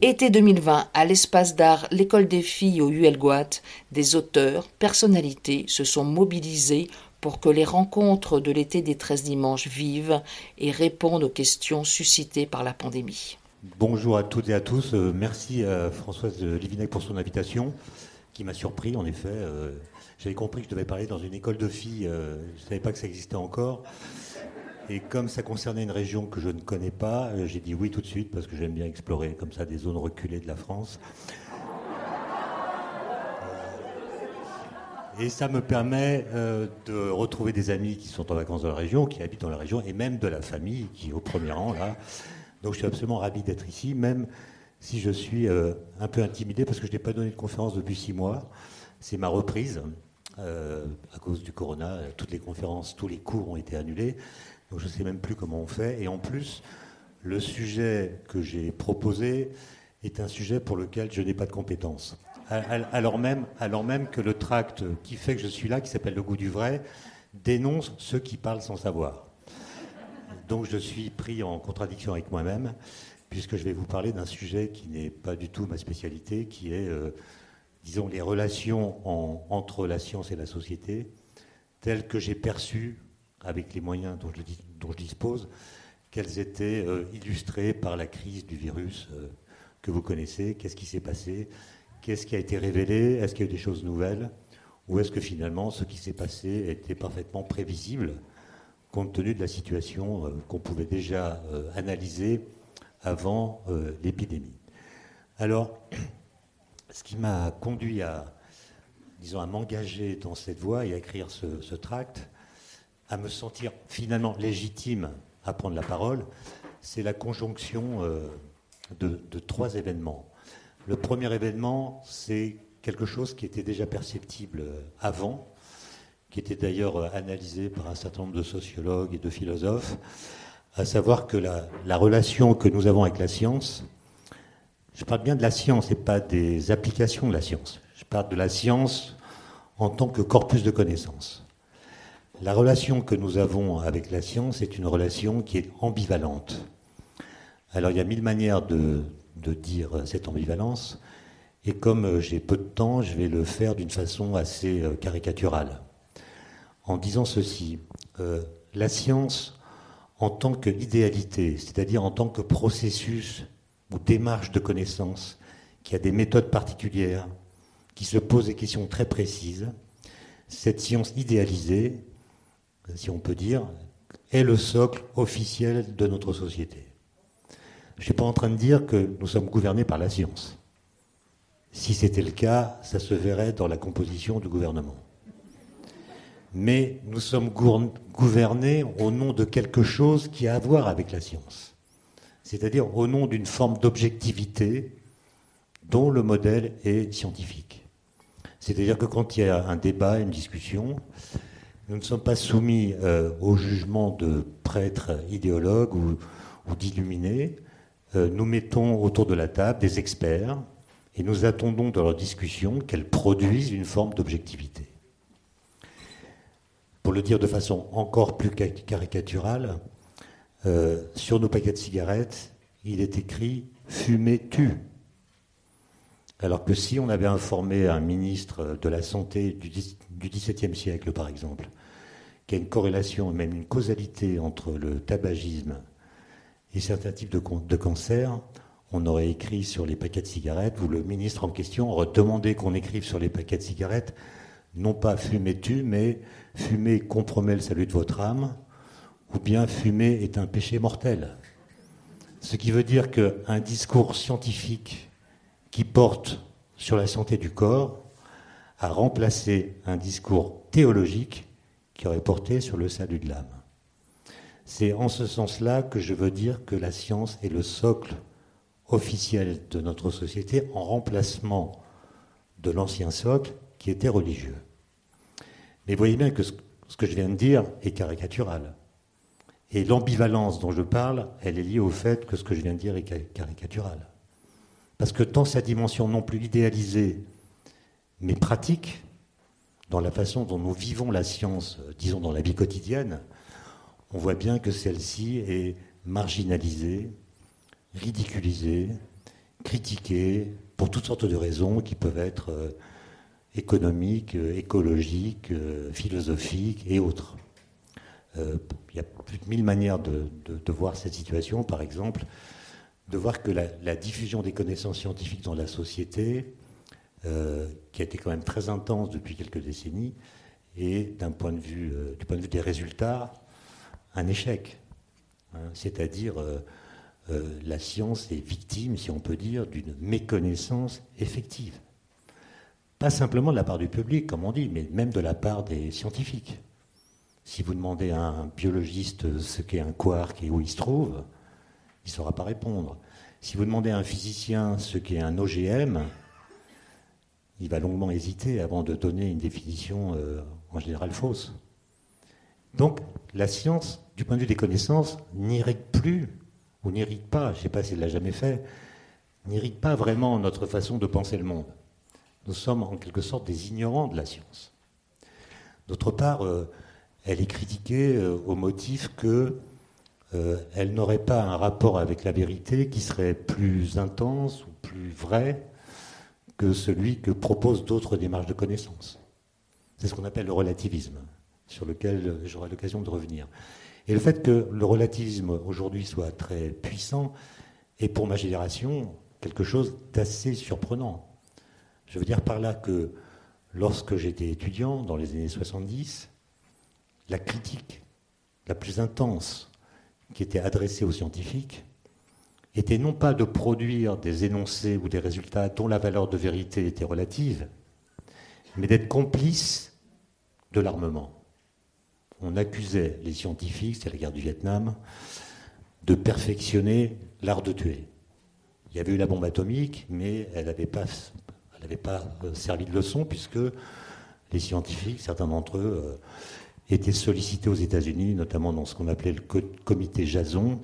Été 2020, à l'espace d'art L'école des filles au ULGOAT, des auteurs, personnalités se sont mobilisés pour que les rencontres de l'été des 13 dimanches vivent et répondent aux questions suscitées par la pandémie. Bonjour à toutes et à tous. Euh, merci à Françoise Livinec pour son invitation, qui m'a surpris en effet. Euh, j'avais compris que je devais parler dans une école de filles. Euh, je ne savais pas que ça existait encore. Et comme ça concernait une région que je ne connais pas, euh, j'ai dit oui tout de suite parce que j'aime bien explorer comme ça des zones reculées de la France. Euh, et ça me permet euh, de retrouver des amis qui sont en vacances dans la région, qui habitent dans la région, et même de la famille qui est au premier rang là. Donc je suis absolument ravi d'être ici, même si je suis un peu intimidé parce que je n'ai pas donné de conférence depuis six mois. C'est ma reprise. à cause du corona, toutes les conférences, tous les cours ont été annulés. Donc je ne sais même plus comment on fait. Et en plus, le sujet que j'ai proposé est un sujet pour lequel je n'ai pas de compétences. Alors même, alors même que le tract qui fait que je suis là, qui s'appelle Le goût du vrai, dénonce ceux qui parlent sans savoir. Donc je suis pris en contradiction avec moi-même, puisque je vais vous parler d'un sujet qui n'est pas du tout ma spécialité, qui est, euh, disons, les relations entre la science et la société, telles que j'ai perçues avec les moyens dont je, dispose, qu'elles étaient euh, illustrées par la crise du virus euh, que vous connaissez. Qu'est-ce qui s'est passé? Qu'est-ce qui a été révélé? Est-ce qu'il y a eu des choses nouvelles? Ou est-ce que finalement ce qui s'est passé était parfaitement prévisible compte tenu de la situation euh, qu'on pouvait déjà analyser avant l'épidémie? Alors, ce qui m'a conduit à, disons, à m'engager dans cette voie et à écrire ce tract, à me sentir finalement légitime à prendre la parole, c'est la conjonction euh, de, trois événements. Le premier événement, c'est quelque chose qui était déjà perceptible euh, avant, qui était d'ailleurs euh, analysé par un certain nombre de sociologues et de philosophes, à savoir que la, la relation que nous avons avec la science, je parle bien de la science et pas des applications de la science, je parle de la science en tant que corpus de connaissances. La relation que nous avons avec la science est une relation qui est ambivalente. Alors il y a mille manières de, dire cette ambivalence, et comme j'ai peu de temps, je vais le faire d'une façon assez euh, caricaturale. En disant ceci, euh, la science en tant qu'idéalité, c'est-à-dire en tant que processus ou démarche de connaissance, qui a des méthodes particulières, qui se pose des questions très précises, cette science idéalisée si on peut dire, est le socle officiel de notre société. Je ne suis pas en train de dire que nous sommes gouvernés par la science. Si c'était le cas, ça se verrait dans la composition du gouvernement. Mais nous sommes gouvernés au nom de quelque chose qui a à voir avec la science. C'est-à-dire au nom d'une forme d'objectivité dont le modèle est scientifique. C'est-à-dire que quand il y a un débat, une discussion, nous ne sommes pas soumis euh, au jugement de prêtres idéologues ou, d'illuminés. Euh, nous mettons autour de la table des experts et nous attendons de leur discussion qu'elles produisent une forme d'objectivité. Pour le dire de façon encore plus caricaturale, euh, sur nos paquets de cigarettes, il est écrit Fumer tue. Alors que si on avait informé un ministre de la Santé du XVIIe siècle, par exemple, qu'il y a une corrélation, même une causalité entre le tabagisme et certains types de, cancers, on aurait écrit sur les paquets de cigarettes, ou le ministre en question aurait demandé qu'on écrive sur les paquets de cigarettes, non pas fumer tu, mais fumer compromet le salut de votre âme, ou bien fumer est un péché mortel. Ce qui veut dire qu'un discours scientifique qui porte sur la santé du corps a remplacé un discours théologique qui aurait porté sur le salut de l'âme. C'est en ce sens-là que je veux dire que la science est le socle officiel de notre société en remplacement de l'ancien socle qui était religieux. Mais voyez bien que ce, que je viens de dire est caricatural. Et l'ambivalence dont je parle, elle est liée au fait que ce que je viens de dire est caricatural. Parce que dans sa dimension non plus idéalisée, mais pratique, dans la façon dont nous vivons la science, euh, disons dans la vie quotidienne, on voit bien que celle-ci est marginalisée, ridiculisée, critiquée pour toutes sortes de raisons qui peuvent être euh, économiques, euh, écologiques, philosophiques et autres. il y a plus de mille manières de, voir cette situation, par exemple, de voir que la, diffusion des connaissances scientifiques dans la société, qui a été quand même très intense depuis quelques décennies, est d'un point de vue, du point de vue des résultats, un échec. Hein, c'est-à-dire euh, euh, la science est victime, si on peut dire, d'une méconnaissance effective. Pas simplement de la part du public, comme on dit, mais même de la part des scientifiques. Si vous demandez à un biologiste ce qu'est un quark et où il se trouve, il ne saura pas répondre. Si vous demandez à un physicien ce qu'est un OGM, il va longuement hésiter avant de donner une définition euh, en général fausse. Donc la science, du point de vue des connaissances, n'irrite plus, ou n'irrite pas, je ne sais pas s'il l'a jamais fait, n'irrite pas vraiment notre façon de penser le monde. Nous sommes en quelque sorte des ignorants de la science. D'autre part, euh, elle est critiquée euh, au motif qu'elle n'aurait pas un rapport avec la vérité qui serait plus intense ou plus vrai que celui que proposent d'autres démarches de connaissance. C'est ce qu'on appelle le relativisme sur lequel j'aurai l'occasion de revenir. Et le fait que le relativisme aujourd'hui soit très puissant est pour ma génération quelque chose d'assez surprenant. Je veux dire par là que lorsque j'étais étudiant, dans les années 70, la critique la plus intense qui était adressée aux scientifiques était non pas de produire des énoncés ou des résultats dont la valeur de vérité était relative, mais d'être complice de l'armement on accusait les scientifiques, c'était la guerre du Vietnam, de perfectionner l'art de tuer. Il y avait eu la bombe atomique, mais elle n'avait pas, pas euh, servi de leçon, puisque les scientifiques, certains d'entre eux, euh, étaient sollicités aux États-Unis, notamment dans ce qu'on appelait le comité Jason,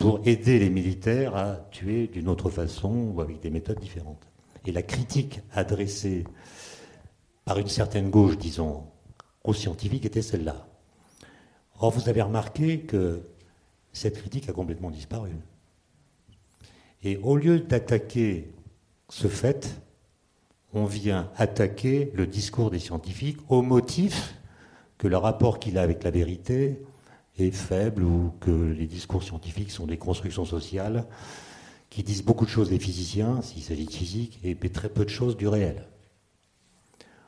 pour aider les militaires à tuer d'une autre façon ou avec des méthodes différentes. Et la critique adressée par une certaine gauche, disons, aux scientifiques était celle-là. Or, vous avez remarqué que cette critique a complètement disparu. Et au lieu d'attaquer ce fait, on vient attaquer le discours des scientifiques au motif que le rapport qu'il a avec la vérité faible ou que les discours scientifiques sont des constructions sociales qui disent beaucoup de choses des physiciens, s'il s'agit de physique, et très peu de choses du réel.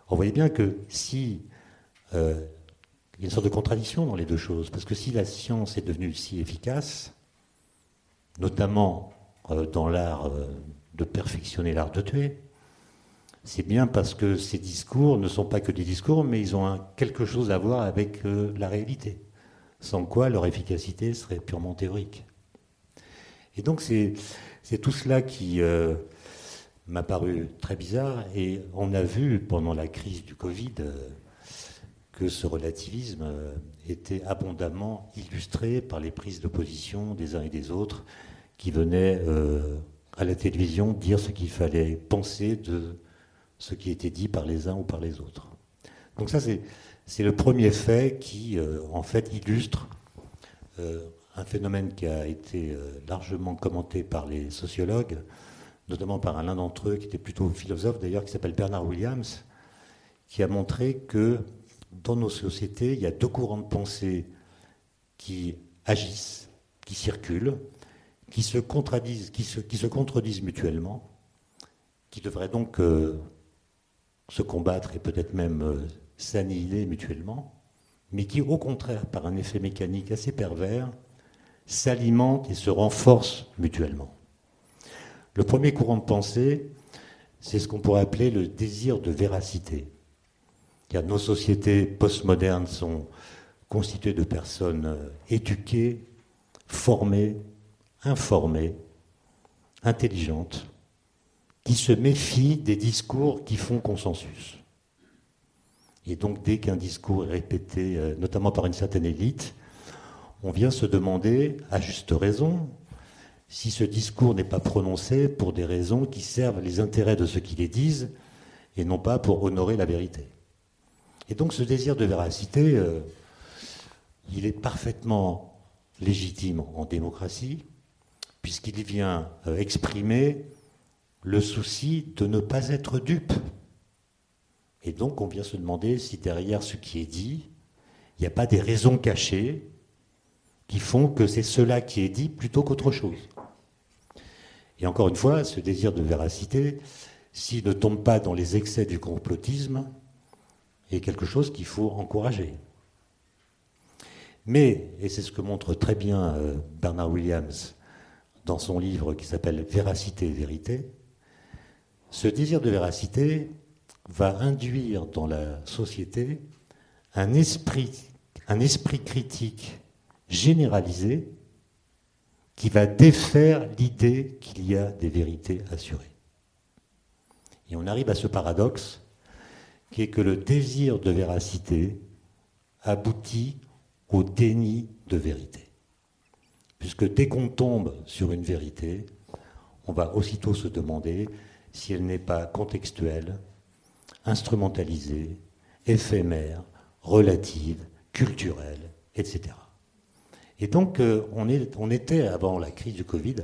On voyez bien que si euh, il y a une sorte de contradiction dans les deux choses, parce que si la science est devenue si efficace, notamment euh, dans l'art euh, de perfectionner l'art de tuer, c'est bien parce que ces discours ne sont pas que des discours, mais ils ont quelque chose à voir avec la réalité, sans quoi leur efficacité serait purement théorique. Et donc c'est tout cela qui m'a paru très bizarre, et on a vu pendant la crise du Covid que ce relativisme euh, était abondamment illustré par les prises de position des uns et des autres qui venaient euh, à la télévision dire ce qu'il fallait penser de ce qui était dit par les uns ou par les autres. Donc ça, c'est le premier fait qui, euh, en fait, illustre un phénomène qui a été largement commenté par les sociologues, notamment par l'un d'entre eux qui était plutôt philosophe d'ailleurs, qui s'appelle Bernard Williams, qui a montré que dans nos sociétés, il y a deux courants de pensée qui agissent, qui circulent, qui se, contredisent, mutuellement, qui devraient donc euh, se combattre et peut-être même euh, s'annihiler mutuellement, mais qui, au contraire, par un effet mécanique assez pervers, s'alimentent et se renforcent mutuellement. Le premier courant de pensée, c'est ce qu'on pourrait appeler le désir de véracité nos sociétés postmodernes sont constituées de personnes euh, éduquées, formées, informées, intelligentes, qui se méfient des discours qui font consensus. Et donc dès qu'un discours est répété, euh, notamment par une certaine élite, on vient se demander, à juste raison, si ce discours n'est pas prononcé pour des raisons qui servent les intérêts de ceux qui les disent et non pas pour honorer la vérité. Et donc ce désir de véracité, euh, il est parfaitement légitime en démocratie, puisqu'il vient euh, exprimer le souci de ne pas être dupe. Et donc on vient se demander si derrière ce qui est dit, il n'y a pas des raisons cachées qui font que c'est cela qui est dit plutôt qu'autre chose. Et encore une fois, ce désir de véracité, s'il ne tombe pas dans les excès du complotisme, est quelque chose qu'il faut encourager. Mais, et c'est ce que montre très bien euh, Bernard Williams dans son livre qui s'appelle Véracité et vérité, ce désir de véracité va induire dans la société un esprit, un esprit critique généralisé qui va défaire l'idée qu'il y a des vérités assurées. Et on arrive à ce paradoxe qui est que le désir de véracité aboutit au déni de vérité. Puisque dès qu'on tombe sur une vérité, on va aussitôt se demander si elle n'est pas contextuelle, instrumentalisée, éphémère, relative, culturelle, etc. Et donc, euh, on, était, avant la crise du Covid,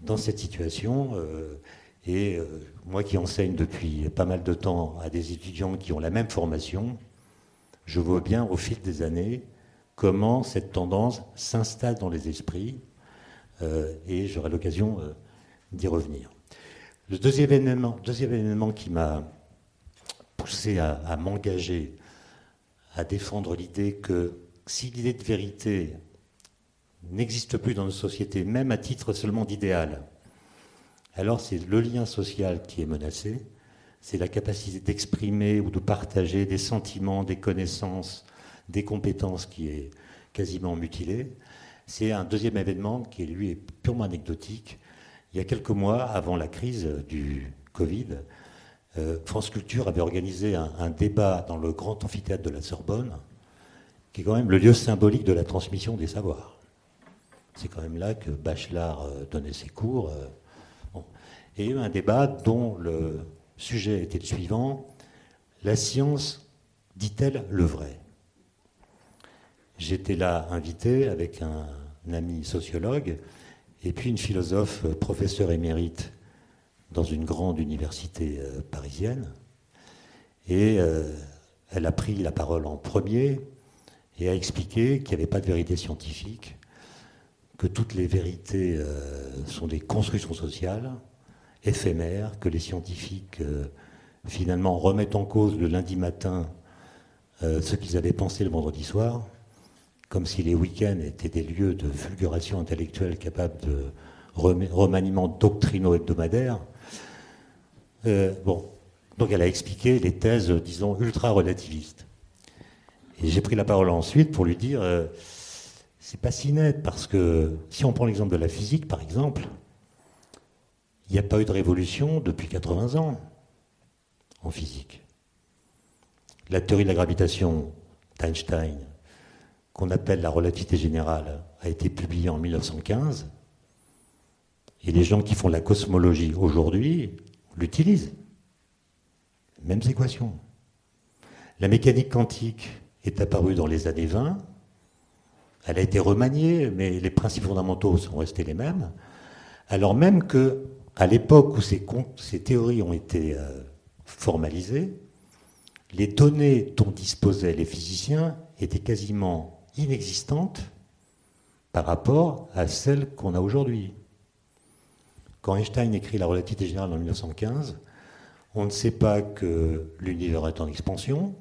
dans cette situation. Euh, et euh, moi qui enseigne depuis pas mal de temps à des étudiants qui ont la même formation, je vois bien au fil des années comment cette tendance s'installe dans les esprits. et j'aurai l'occasion d'y revenir. Le deuxième événement, deuxième événement qui m'a poussé à, m'engager à défendre l'idée que si l'idée de vérité n'existe plus dans nos sociétés, même à titre seulement d'idéal, alors c'est le lien social qui est menacé, c'est la capacité d'exprimer ou de partager des sentiments, des connaissances, des compétences qui est quasiment mutilée. C'est un deuxième événement qui, lui, est purement anecdotique, il y a quelques mois, avant la crise du Covid, euh, France Culture avait organisé un, débat dans le grand amphithéâtre de la Sorbonne, qui est quand même le lieu symbolique de la transmission des savoirs. C'est quand même là que Bachelard euh, donnait ses cours. Euh, Et il y a eu un débat dont le sujet était le suivant La science dit-elle le vrai? J'étais là invité avec un ami sociologue et puis une philosophe, professeure émérite dans une grande université euh, parisienne. Et euh, elle a pris la parole en premier et a expliqué qu'il n'y avait pas de vérité scientifique, que toutes les vérités sont des constructions sociales, éphémères, que les scientifiques finalement remettent en cause le lundi matin ce qu'ils avaient pensé le vendredi soir, comme si les week-ends étaient des lieux de fulguration intellectuelle capables de remaniement doctrinaux hebdomadaires. Euh, bon, donc elle a expliqué les thèses, disons, ultra-relativistes. Et j'ai pris la parole ensuite pour lui dire, euh, c'est pas si net, parce que si on prend l'exemple de la physique, par exemple, il n'y a pas eu de révolution depuis 80 ans en physique. La théorie de la gravitation d'Einstein qu'on appelle la relativité générale a été publiée en 1915, et les gens qui font la cosmologie aujourd'hui l'utilisent. Mêmes équations. La mécanique quantique est apparue dans les années 20, elle a été remaniée, mais les principes fondamentaux sont restés les mêmes, alors même que, à l'époque où ces, théories ont été euh, formalisées, les données dont disposaient les physiciens étaient quasiment inexistante par rapport à celle qu'on a aujourd'hui. Quand Einstein écrit la relativité générale en 1915, on ne sait pas que l'univers est en expansion,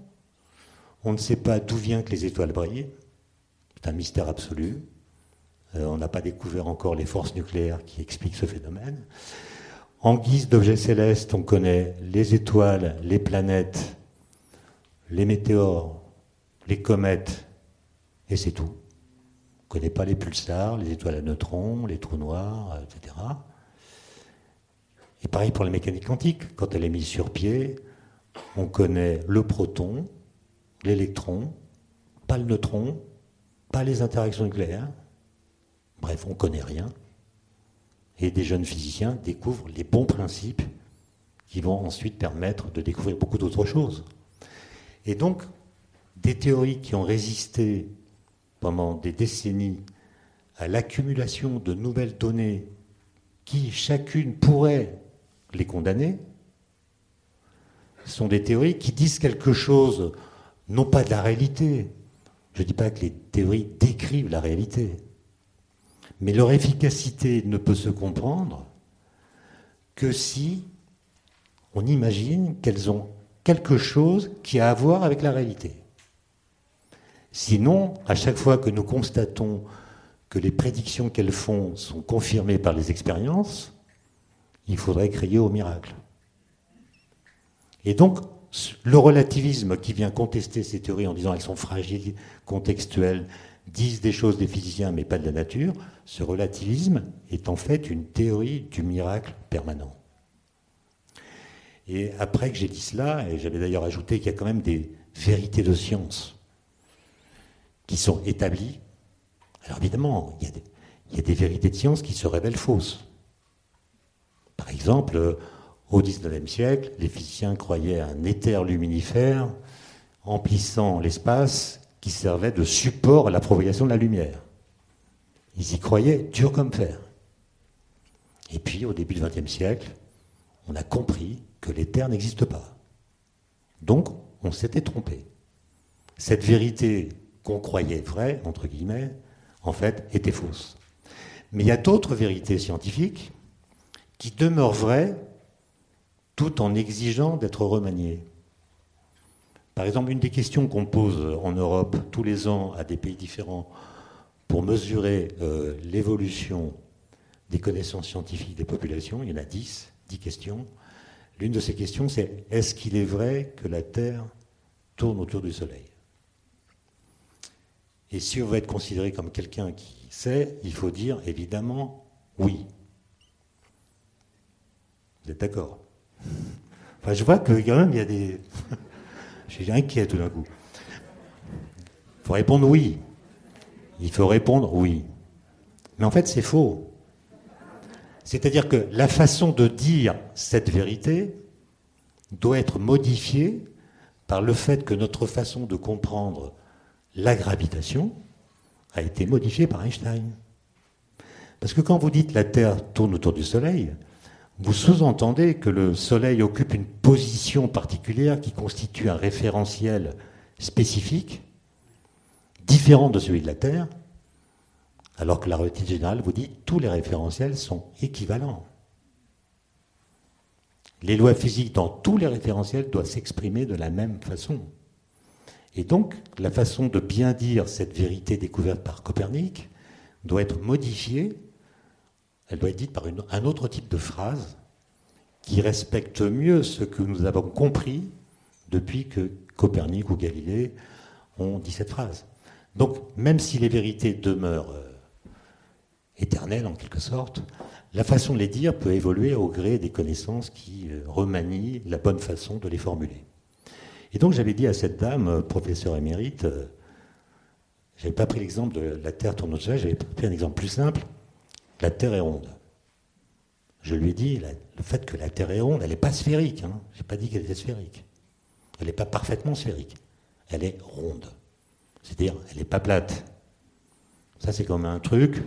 on ne sait pas d'où vient que les étoiles brillent, c'est un mystère absolu. Euh, on n'a pas découvert encore les forces nucléaires qui expliquent ce phénomène. En guise d'objets célestes, on connaît les étoiles, les planètes, les météores, les comètes et c'est tout. On ne connaît pas les pulsars, les étoiles à neutrons, les trous noirs, etc. Et pareil pour la mécanique quantique. Quand elle est mise sur pied, on connaît le proton, l'électron, pas le neutron, pas les interactions nucléaires. Bref, on ne connaît rien. Et des jeunes physiciens découvrent les bons principes qui vont ensuite permettre de découvrir beaucoup d'autres choses. Et donc, des théories qui ont résisté pendant des décennies à l'accumulation de nouvelles données qui chacune pourrait les condamner, sont des théories qui disent quelque chose, non pas de la réalité. Je ne dis pas que les théories décrivent la réalité, mais leur efficacité ne peut se comprendre que si on imagine qu'elles ont quelque chose qui a à voir avec la réalité. Sinon, à chaque fois que nous constatons que les prédictions qu'elles font sont confirmées par les expériences, il faudrait crier au miracle. Et donc, le relativisme qui vient contester ces théories en disant qu'elles sont fragiles, contextuelles, disent des choses des physiciens mais pas de la nature, ce relativisme est en fait une théorie du miracle permanent. Et après que j'ai dit cela, et j'avais d'ailleurs ajouté qu'il y a quand même des vérités de science qui sont établies. Alors évidemment, il y, a des, il y a des vérités de science qui se révèlent fausses. Par exemple, au XIXe siècle, les physiciens croyaient à un éther luminifère emplissant l'espace qui servait de support à la propagation de la lumière. Ils y croyaient dur comme fer. Et puis, au début du XXe siècle, on a compris que l'éther n'existe pas. Donc, on s'était trompé. Cette vérité qu'on croyait vraie, entre guillemets, en fait, était fausse. Mais il y a d'autres vérités scientifiques qui demeurent vraies tout en exigeant d'être remaniées. Par exemple, une des questions qu'on pose en Europe tous les ans à des pays différents pour mesurer euh, l'évolution des connaissances scientifiques des populations, il y en a dix, dix questions, L'une de ces questions, c'est est-ce qu'il est vrai que la Terre tourne autour du Soleil? Et si on veut être considéré comme quelqu'un qui sait, il faut dire évidemment oui. Vous êtes d'accord? Je vois que quand même, il y a des. je suis inquiet tout d'un coup. Il faut répondre oui. Il faut répondre oui. Mais en fait, c'est faux. C'est-à-dire que la façon de dire cette vérité doit être modifiée par le fait que notre façon de comprendre la gravitation a été modifiée par Einstein. Parce que quand vous dites la Terre tourne autour du Soleil, vous sous-entendez que le Soleil occupe une position particulière qui constitue un référentiel spécifique, différent de celui de la Terre, alors que la relativité générale vous dit que tous les référentiels sont équivalents. Les lois physiques dans tous les référentiels doivent s'exprimer de la même façon. Et donc, la façon de bien dire cette vérité découverte par Copernic doit être modifiée. Elle doit être dite par un autre type de phrase qui respecte mieux ce que nous avons compris depuis que Copernic ou Galilée ont dit cette phrase. Donc, même si les vérités demeurent euh, éternelle en quelque sorte, la façon de les dire peut évoluer au gré des connaissances qui euh, remanient la bonne façon de les formuler. Et donc j'avais dit à cette dame, euh, professeur émérite, euh, je n'avais pas pris l'exemple de la Terre tourne au j'avais pris un exemple plus simple, la Terre est ronde. Je lui ai dit, le fait que la Terre est ronde, elle n'est pas sphérique. Hein. Je n'ai pas dit qu'elle était sphérique. Elle n'est pas parfaitement sphérique. Elle est ronde. C'est-à-dire, elle n'est pas plate. Ça, c'est comme un truc,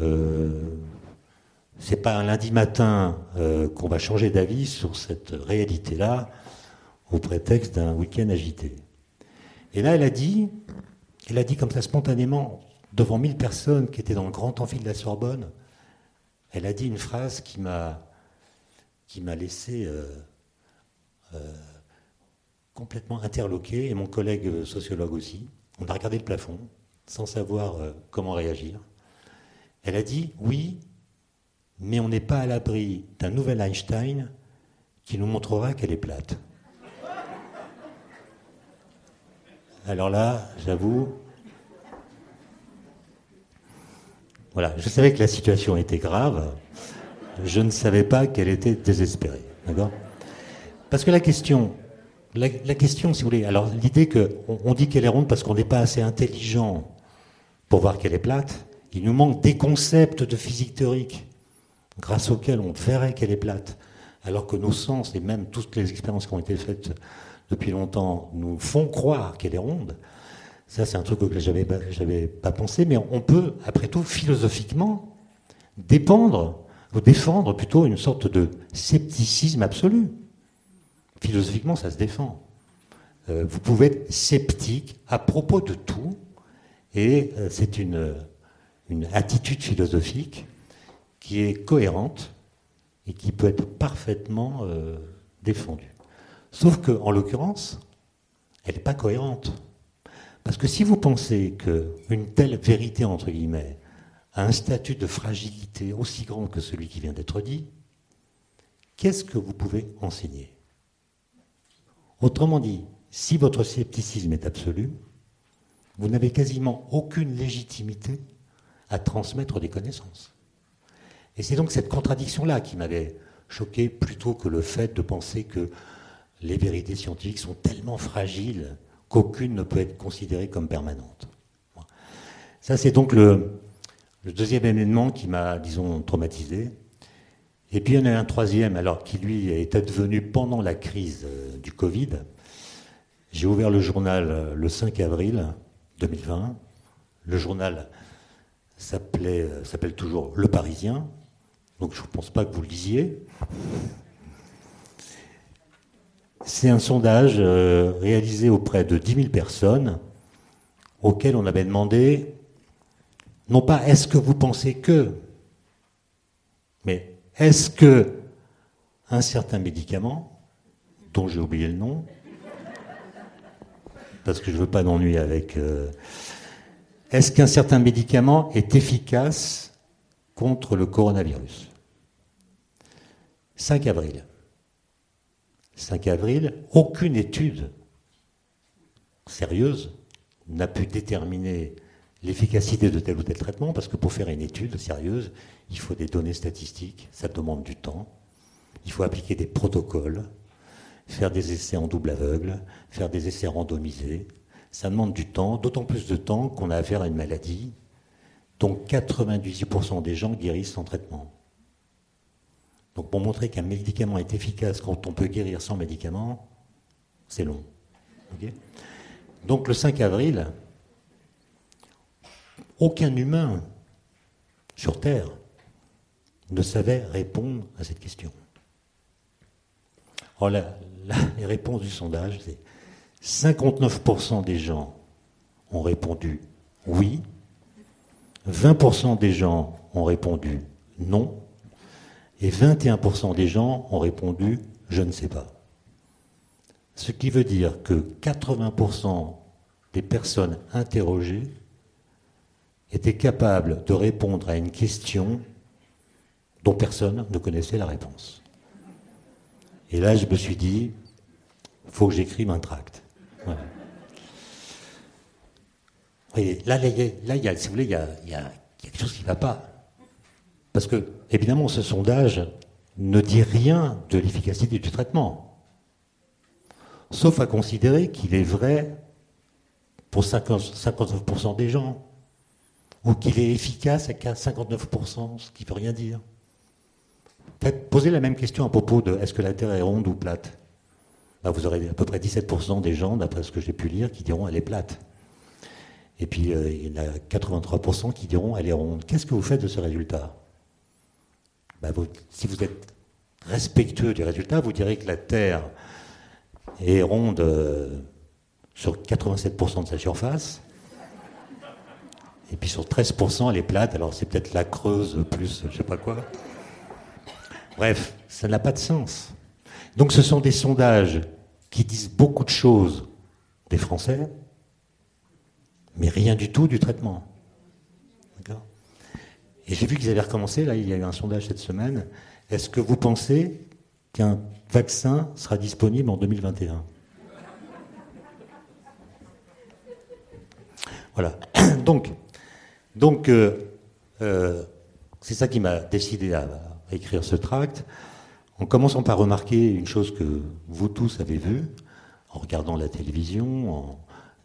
euh, c'est pas un lundi matin euh, qu'on va changer d'avis sur cette réalité-là au prétexte d'un week-end agité. Et là, elle a dit, elle a dit comme ça spontanément, devant mille personnes qui étaient dans le grand amphi de la Sorbonne, elle a dit une phrase qui m'a qui m'a laissé euh, complètement interloqué, et mon collègue sociologue aussi. On a regardé le plafond sans savoir comment réagir. Elle a dit oui, mais on n'est pas à l'abri d'un nouvel Einstein qui nous montrera qu'elle est plate. Alors là, j'avoue, voilà, je savais que la situation était grave, je ne savais pas qu'elle était désespérée. D'accord? Parce que la question, la, question, si vous voulez, alors l'idée qu'on on dit qu'elle est ronde parce qu'on n'est pas assez intelligent pour voir qu'elle est plate, il nous manque des concepts de physique théorique grâce auxquels on verrait qu'elle est plate, alors que nos sens et même toutes les expériences qui ont été faites depuis longtemps nous font croire qu'elle est ronde. Ça, c'est un truc auquel j'avais pas, j'avais pas pensé, mais on peut, après tout, philosophiquement, dépendre, ou défendre plutôt une sorte de scepticisme absolu. Philosophiquement, ça se défend. Euh, vous pouvez être sceptique à propos de tout, et euh, c'est une, attitude philosophique qui est cohérente et qui peut être parfaitement euh, défendue. Sauf qu'en l'occurrence, elle n'est pas cohérente. Parce que si vous pensez qu'une telle vérité, entre guillemets, a un statut de fragilité aussi grand que celui qui vient d'être dit, qu'est-ce que vous pouvez enseigner? Autrement dit, si votre scepticisme est absolu, vous n'avez quasiment aucune légitimité à transmettre des connaissances. Et c'est donc cette contradiction-là qui m'avait choqué plutôt que le fait de penser que les vérités scientifiques sont tellement fragiles qu'aucune ne peut être considérée comme permanente. Ça, c'est donc le, deuxième événement qui m'a, disons, traumatisé. Et puis il y en a un troisième, alors qui lui est advenu pendant la crise euh, du Covid. J'ai ouvert le journal euh, le 5 avril 2020. Le journal euh, s'appelle toujours Le Parisien, donc je ne pense pas que vous le lisiez. C'est un sondage euh, réalisé auprès de 10 000 personnes auquel on avait demandé, non pas est-ce que vous pensez que, mais est-ce que un certain médicament, dont j'ai oublié le nom, parce que je ne veux pas d'ennui avec... Euh, est-ce qu'un certain médicament est efficace contre le coronavirus? 5 avril. 5 avril, aucune étude sérieuse n'a pu déterminer l'efficacité de tel ou tel traitement, parce que pour faire une étude sérieuse, il faut des données statistiques, ça demande du temps, il faut appliquer des protocoles, faire des essais en double aveugle, faire des essais randomisés, ça demande du temps, d'autant plus de temps qu'on a affaire à une maladie dont 98% des gens guérissent sans traitement. Donc pour montrer qu'un médicament est efficace quand on peut guérir sans médicament, c'est long. Donc le 5 avril, aucun humain sur Terre ne savait répondre à cette question. Alors les réponses du sondage, c'est 59% des gens ont répondu oui, 20% des gens ont répondu non, et 21% des gens ont répondu je ne sais pas. Ce qui veut dire que 80% des personnes interrogées étaient capables de répondre à une question dont personne ne connaissait la réponse. Et là, je me suis dit, faut que j'écrive un tract. là, là, y a, si vous voulez, il y a quelque chose qui ne va pas. Parce que, évidemment, ce sondage ne dit rien de l'efficacité du traitement. Sauf à considérer qu'il est vrai pour 59% des gens. Ou qu'il est efficace à 59%, ce qui ne veut rien dire. Posez la même question à propos de est-ce que la Terre est ronde ou plate Vous aurez à peu près 17% des gens, d'après ce que j'ai pu lire, qui diront elle est plate. Et puis euh, il y en a 83% qui diront elle est ronde. Qu'est-ce que vous faites de ce résultat? Bah, Si vous êtes respectueux du résultat, vous direz que la Terre est ronde euh, sur 87% de sa surface. Et puis sur 13%, elle est plate. Alors c'est peut-être la creuse plus je sais pas quoi. Bref, ça n'a pas de sens. Donc ce sont des sondages qui disent beaucoup de choses des Français, mais rien du tout du traitement. Et j'ai vu qu'ils avaient recommencé, là il y a eu un sondage cette semaine. Est-ce que vous pensez qu'un vaccin sera disponible en 2021 Voilà. Donc, donc euh, euh, c'est ça qui m'a décidé à, écrire ce tract, en commençant par remarquer une chose que vous tous avez vue, en regardant la télévision, en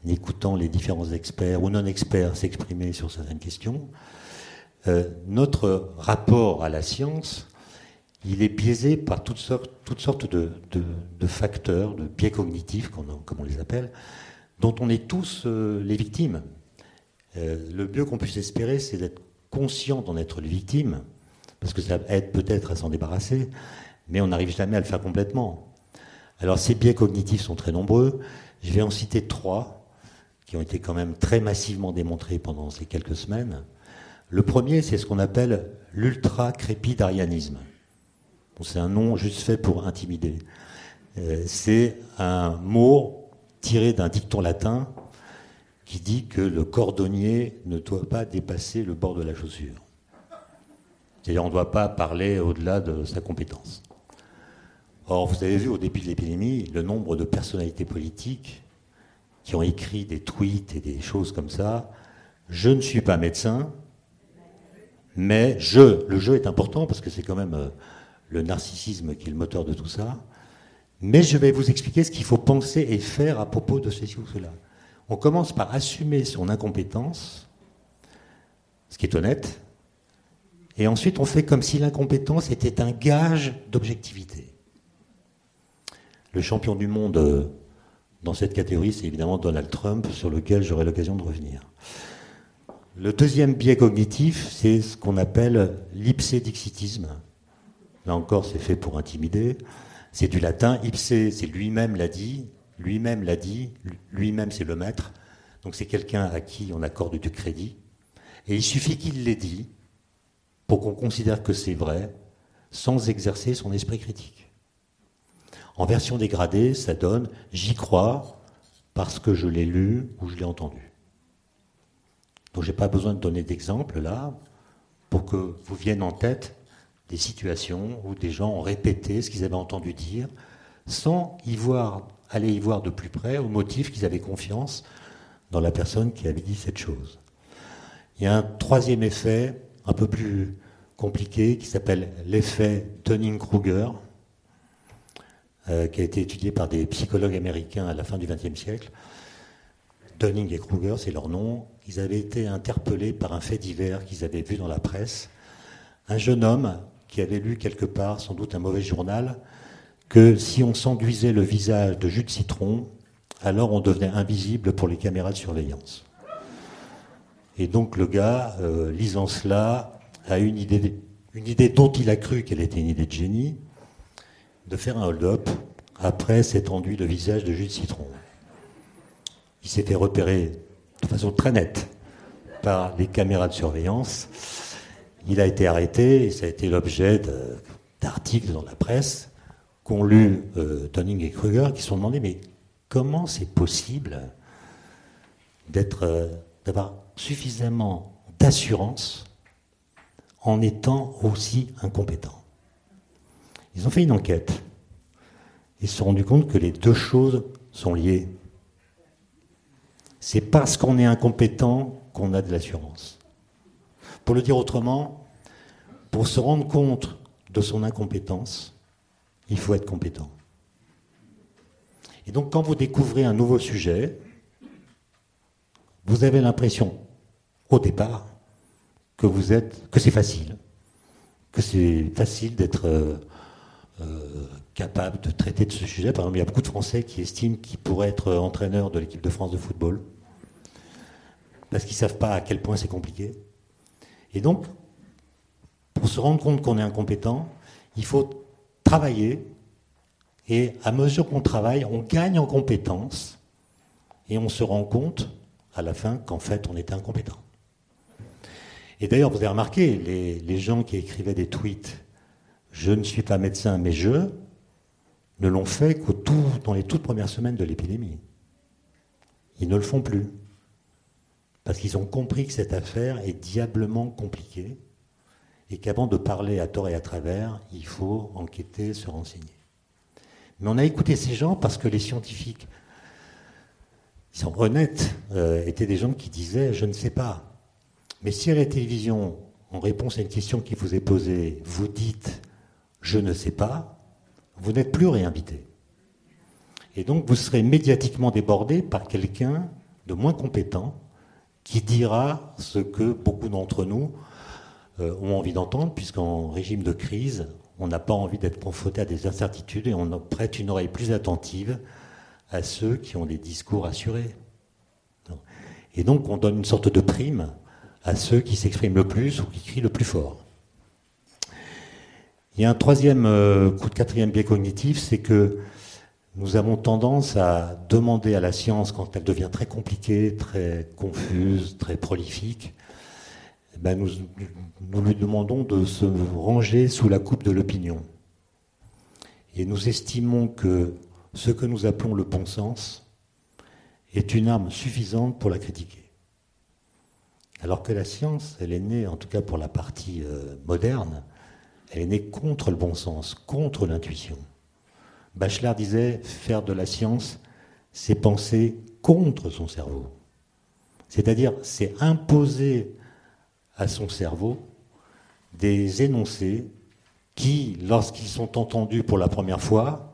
écoutant les différents experts ou non-experts s'exprimer sur certaines questions, euh, notre rapport à la science, il est biaisé par toutes sortes, de, facteurs, de biais cognitifs, comme on les appelle, dont on est tous euh, les victimes. Euh, le mieux qu'on puisse espérer, c'est d'être conscient d'en être les victimes, parce que ça aide peut-être à s'en débarrasser, mais on n'arrive jamais à le faire complètement. Alors ces biais cognitifs sont très nombreux. Je vais en citer trois qui ont été quand même très massivement démontrés pendant ces quelques semaines. Le premier, c'est ce qu'on appelle l'ultra-crépidarianisme. c'est un nom juste fait pour intimider. Euh, c'est un mot tiré d'un dicton latin qui dit que le cordonnier ne doit pas dépasser le bord de la chaussure. C'est-à-dire on ne doit pas parler au-delà de sa compétence. Or, vous avez vu au début de l'épidémie le nombre de personnalités politiques qui ont écrit des tweets et des choses comme ça. Je ne suis pas médecin, mais je, le jeu est important parce que c'est quand même euh, le narcissisme qui est le moteur de tout ça. Mais je vais vous expliquer ce qu'il faut penser et faire à propos de ceci ou cela. On commence par assumer son incompétence, ce qui est honnête, et ensuite on fait comme si l'incompétence était un gage d'objectivité. Le champion du monde euh, dans cette catégorie, c'est évidemment Donald Trump, sur lequel j'aurai l'occasion de revenir. Le deuxième biais cognitif, c'est ce qu'on appelle l'ipsédixitisme. Là encore, c'est fait pour intimider. C'est du latin. Ipsé, c'est lui-même l'a dit. Lui-même l'a dit. Lui-même, c'est le maître. Donc c'est quelqu'un à qui on accorde du crédit. Et il suffit qu'il l'ait dit pour qu'on considère que c'est vrai, sans exercer son esprit critique. En version dégradée, ça donne j'y crois parce que je l'ai lu ou je l'ai entendu. Donc je n'ai pas besoin de donner d'exemple là pour que vous viennent en tête des situations où des gens ont répété ce qu'ils avaient entendu dire sans y aller y voir de plus près au motif qu'ils avaient confiance dans la personne qui avait dit cette chose. Il y a un troisième effet un peu plus compliqué qui s'appelle l'effet Dunning-Kruger, euh, qui a été étudié par des psychologues américains à la fin du XXe siècle. Dunning et Kruger, c'est leur nom. Ils avaient été interpellés par un fait divers qu'ils avaient vu dans la presse. Un jeune homme qui avait lu quelque part, sans doute un mauvais journal, que si on s'enduisait le visage de jus de citron, alors on devenait invisible pour les caméras de surveillance. Et donc le gars, euh, lisant cela, a une idée, une idée dont il a cru qu'elle était une idée de génie, de faire un hold-up après s'être enduit le visage de jus de citron. Il s'est fait repérer de façon très nette par les caméras de surveillance. Il a été arrêté et ça a été l'objet d'articles dans la presse qu'ont lu euh, Dunning et Kruger qui se sont demandé mais comment c'est possible d'être, euh, d'avoir suffisamment d'assurance en étant aussi incompétent? Ils ont fait une enquête. Ils se sont rendus compte que les deux choses sont liées. C'est parce qu'on est incompétent qu'on a de l'assurance. Pour le dire autrement, pour se rendre compte de son incompétence, il faut être compétent. Et donc quand vous découvrez un nouveau sujet, vous avez l'impression, au départ, que vous êtes, que c'est facile, que c'est facile d'être euh, euh, capable de traiter de ce sujet. Par exemple, il y a beaucoup de Français qui estiment qu'ils pourraient être entraîneurs de l'équipe de France de football parce qu'ils ne savent pas à quel point c'est compliqué. Et donc, pour se rendre compte qu'on est incompétent, il faut travailler. Et à mesure qu'on travaille, on gagne en compétences et on se rend compte à la fin qu'en fait, on était incompétent. Et d'ailleurs, vous avez remarqué, les, les gens qui écrivaient des tweets je ne suis pas médecin, mais je, ne l'ont fait qu'au tout, dans les toutes premières semaines de l'épidémie. Ils ne le font plus. Parce qu'ils ont compris que cette affaire est diablement compliquée et qu'avant de parler à tort et à travers, il faut enquêter, se renseigner. Mais on a écouté ces gens parce que les scientifiques, ils sont honnêtes, euh, étaient des gens qui disaient je ne sais pas. Mais si à la télévision, en réponse à une question qui vous est posée, vous dites je ne sais pas, vous n'êtes plus réinvité. Et donc vous serez médiatiquement débordé par quelqu'un de moins compétent qui dira ce que beaucoup d'entre nous euh, ont envie d'entendre, puisqu'en régime de crise, on n'a pas envie d'être confronté à des incertitudes et on prête une oreille plus attentive à ceux qui ont des discours assurés. Et donc on donne une sorte de prime à ceux qui s'expriment le plus ou qui crient le plus fort. Il y a un troisième euh, coup de quatrième biais cognitif, c'est que nous avons tendance à demander à la science, quand elle devient très compliquée, très confuse, très prolifique, eh ben nous, lui demandons de se ranger sous la coupe de l'opinion. Et nous estimons que ce que nous appelons le bon sens est une arme suffisante pour la critiquer. Alors que la science, elle est née, en tout cas pour la partie euh, moderne, elle est née contre le bon sens, contre l'intuition. Bachelard disait faire de la science, c'est penser contre son cerveau. C'est-à-dire, c'est imposer à son cerveau des énoncés qui, lorsqu'ils sont entendus pour la première fois,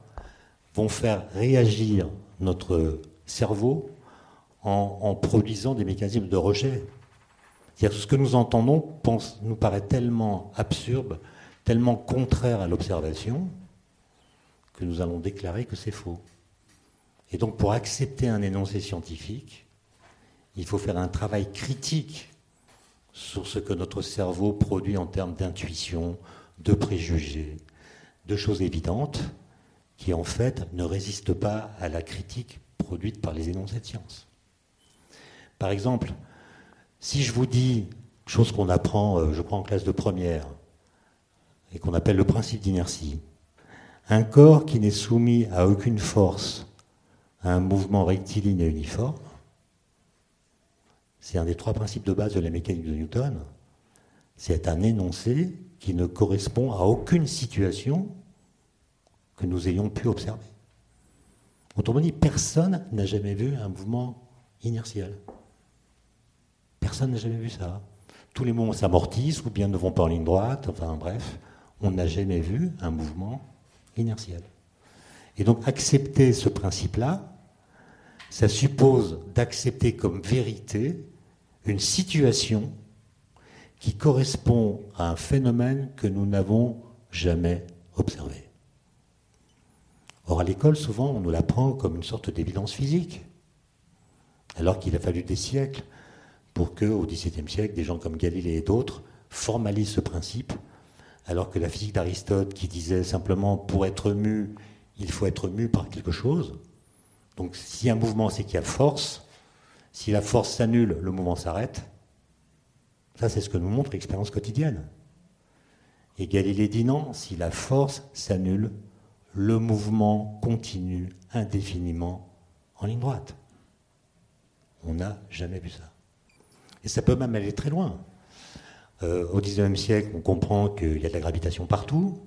vont faire réagir notre cerveau en, produisant des mécanismes de rejet. C'est-à-dire ce que nous entendons pense, nous paraît tellement absurde, tellement contraire à l'observation, que nous allons déclarer que c'est faux. Et donc pour accepter un énoncé scientifique, il faut faire un travail critique sur ce que notre cerveau produit en termes d'intuition, de préjugés, de choses évidentes, qui en fait ne résistent pas à la critique produite par les énoncés de science. Par exemple, si je vous dis, chose qu'on apprend, euh, je crois, en classe de première, et qu'on appelle le principe d'inertie, un corps qui n'est soumis à aucune force à un mouvement rectiligne et uniforme, c'est un des trois principes de base de la mécanique de Newton, c'est un énoncé qui ne correspond à aucune situation que nous ayons pu observer. Autrement dit, personne n'a jamais vu un mouvement inertiel. Personne n'a jamais vu ça. Tous les mouvements s'amortissent ou bien ne vont pas en ligne droite, enfin bref, on n'a jamais vu un mouvement inertiel. Et donc accepter ce principe-là, ça suppose d'accepter comme vérité une situation qui correspond à un phénomène que nous n'avons jamais observé. Or, à l'école, souvent, on nous l'apprend comme une sorte d'évidence physique, alors qu'il a fallu des siècles pour que, au XVIIe siècle, des gens comme Galilée et d'autres formalisent ce principe, alors que la physique d'Aristote, qui disait simplement pour être mu, il faut être mu par quelque chose. Donc, si un mouvement, c'est qu'il y a force, si la force s'annule, le mouvement s'arrête. Ça, c'est ce que nous montre l'expérience quotidienne. Et Galilée dit non, si la force s'annule, le mouvement continue indéfiniment en ligne droite. On n'a jamais vu ça. Et ça peut même aller très loin. Euh, au XIXe siècle, on comprend qu'il y a de la gravitation partout.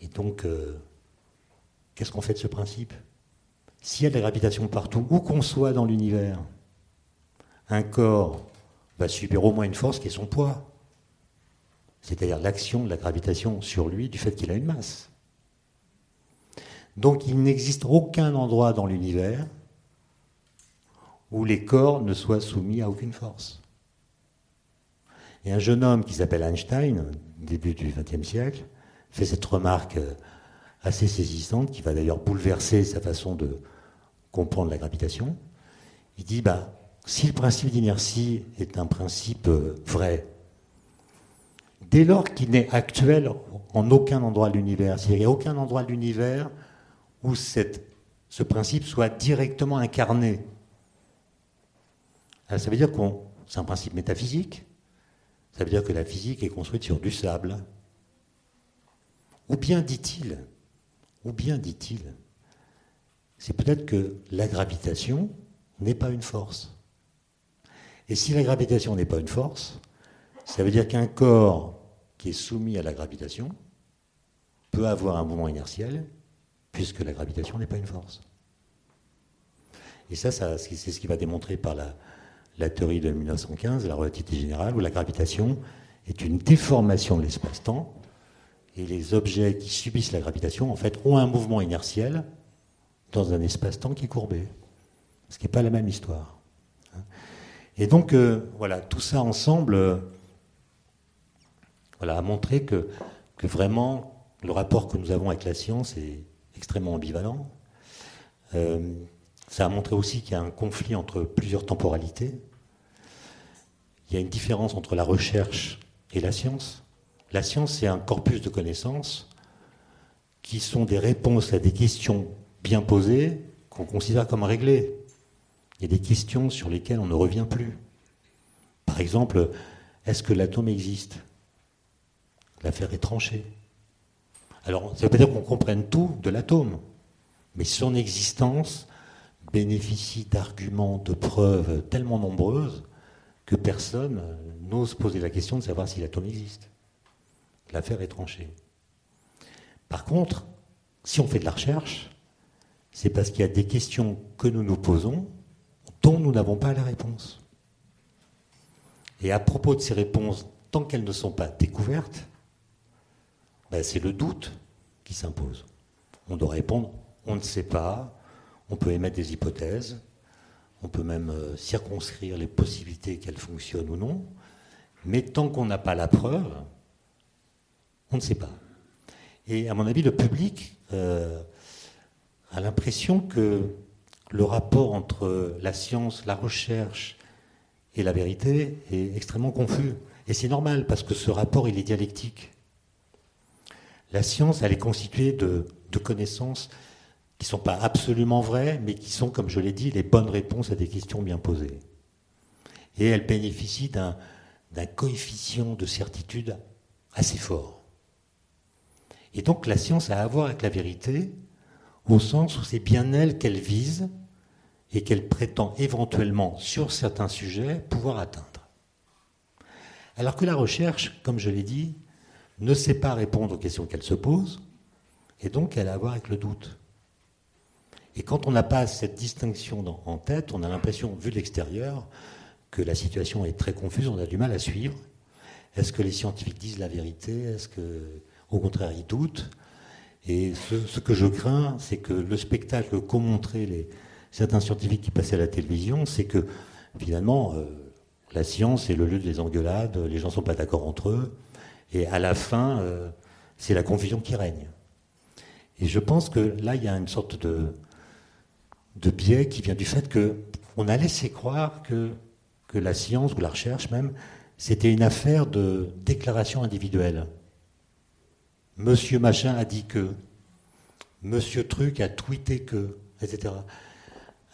Et donc, euh, qu'est-ce qu'on fait de ce principe? S'il y a de la gravitation partout, où qu'on soit dans l'univers, un corps va subir au moins une force qui est son poids. C'est-à-dire l'action de la gravitation sur lui du fait qu'il a une masse. Donc il n'existe aucun endroit dans l'univers où les corps ne soient soumis à aucune force. Et un jeune homme qui s'appelle Einstein, début du XXe siècle, fait cette remarque euh, assez saisissante qui va d'ailleurs bouleverser sa façon de comprendre la gravitation. Il dit bah, si le principe d'inertie est un principe euh, vrai, dès lors qu'il n'est actuel en aucun endroit de l'univers, s'il n'y a aucun endroit de l'univers où ce principe soit directement incarné. ça veut dire que c'est un principe métaphysique, ça veut dire que la physique est construite sur du sable. Ou bien dit-il, ou bien dit-il, c'est peut-être que la gravitation n'est pas une force. Et si la gravitation n'est pas une force, ça veut dire qu'un corps qui est soumis à la gravitation peut avoir un mouvement inertiel puisque la gravitation n'est pas une force. Et ça, c'est ce qui va démontrer par la, théorie de 1915, la relativité générale, où la gravitation est une déformation de l'espace-temps, et les objets qui subissent la gravitation, en fait, ont un mouvement inertiel dans un espace-temps qui est courbé. Ce qui n'est pas la même histoire. Et donc, euh, voilà, tout ça ensemble euh, voilà, a montré que, que vraiment, le rapport que nous avons avec la science est extrêmement ambivalent. Euh, Ça a montré aussi qu'il y a un conflit entre plusieurs temporalités. Il y a une différence entre la recherche et la science. La science, c'est un corpus de connaissances qui sont des réponses à des questions bien posées qu'on considère comme réglées. Il y a des questions sur lesquelles on ne revient plus. Par exemple, est-ce que l'atome existe? L'affaire est tranchée. Alors, ça veut pas dire qu'on comprenne tout de l'atome, mais son existence bénéficie d'arguments, de preuves tellement nombreuses que personne n'ose poser la question de savoir si l'atome existe. L'affaire est tranchée. Par contre, si on fait de la recherche, c'est parce qu'il y a des questions que nous nous posons dont nous n'avons pas la réponse. Et à propos de ces réponses, tant qu'elles ne sont pas découvertes, ben, c'est le doute qui s'impose. On doit répondre, on ne sait pas, on peut émettre des hypothèses, on peut même euh, circonscrire les possibilités qu'elles fonctionnent ou non, mais tant qu'on n'a pas la preuve, on ne sait pas. Et à mon avis, le public euh, a l'impression que le rapport entre la science, la recherche et la vérité est extrêmement confus. Et c'est normal, parce que ce rapport, il est dialectique. La science, elle est constituée de, connaissances qui ne sont pas absolument vraies, mais qui sont, comme je l'ai dit, les bonnes réponses à des questions bien posées. Et elle bénéficie d'un coefficient de certitude assez fort. Et donc la science a à voir avec la vérité, au sens où c'est bien elle qu'elle vise et qu'elle prétend éventuellement, sur certains sujets, pouvoir atteindre. Alors que la recherche, comme je l'ai dit, ne sait pas répondre aux questions qu'elle se pose, et donc elle a à voir avec le doute. Et quand on n'a pas cette distinction en tête, on a l'impression, vu de l'extérieur, que la situation est très confuse, on a du mal à suivre. Est-ce que les scientifiques disent la vérité? Est-ce que, au contraire, ils doutent? Et ce, que je crains, c'est que le spectacle qu'ont montré certains scientifiques qui passaient à la télévision, c'est que finalement, euh, la science est le lieu des engueulades, les gens ne sont pas d'accord entre eux, et à la fin, euh, c'est la confusion qui règne. Et je pense que là, il y a une sorte de, de biais qui vient du fait qu'on a laissé croire que, que la science ou la recherche même, c'était une affaire de déclaration individuelle. Monsieur Machin a dit que, Monsieur Truc a tweeté que, etc.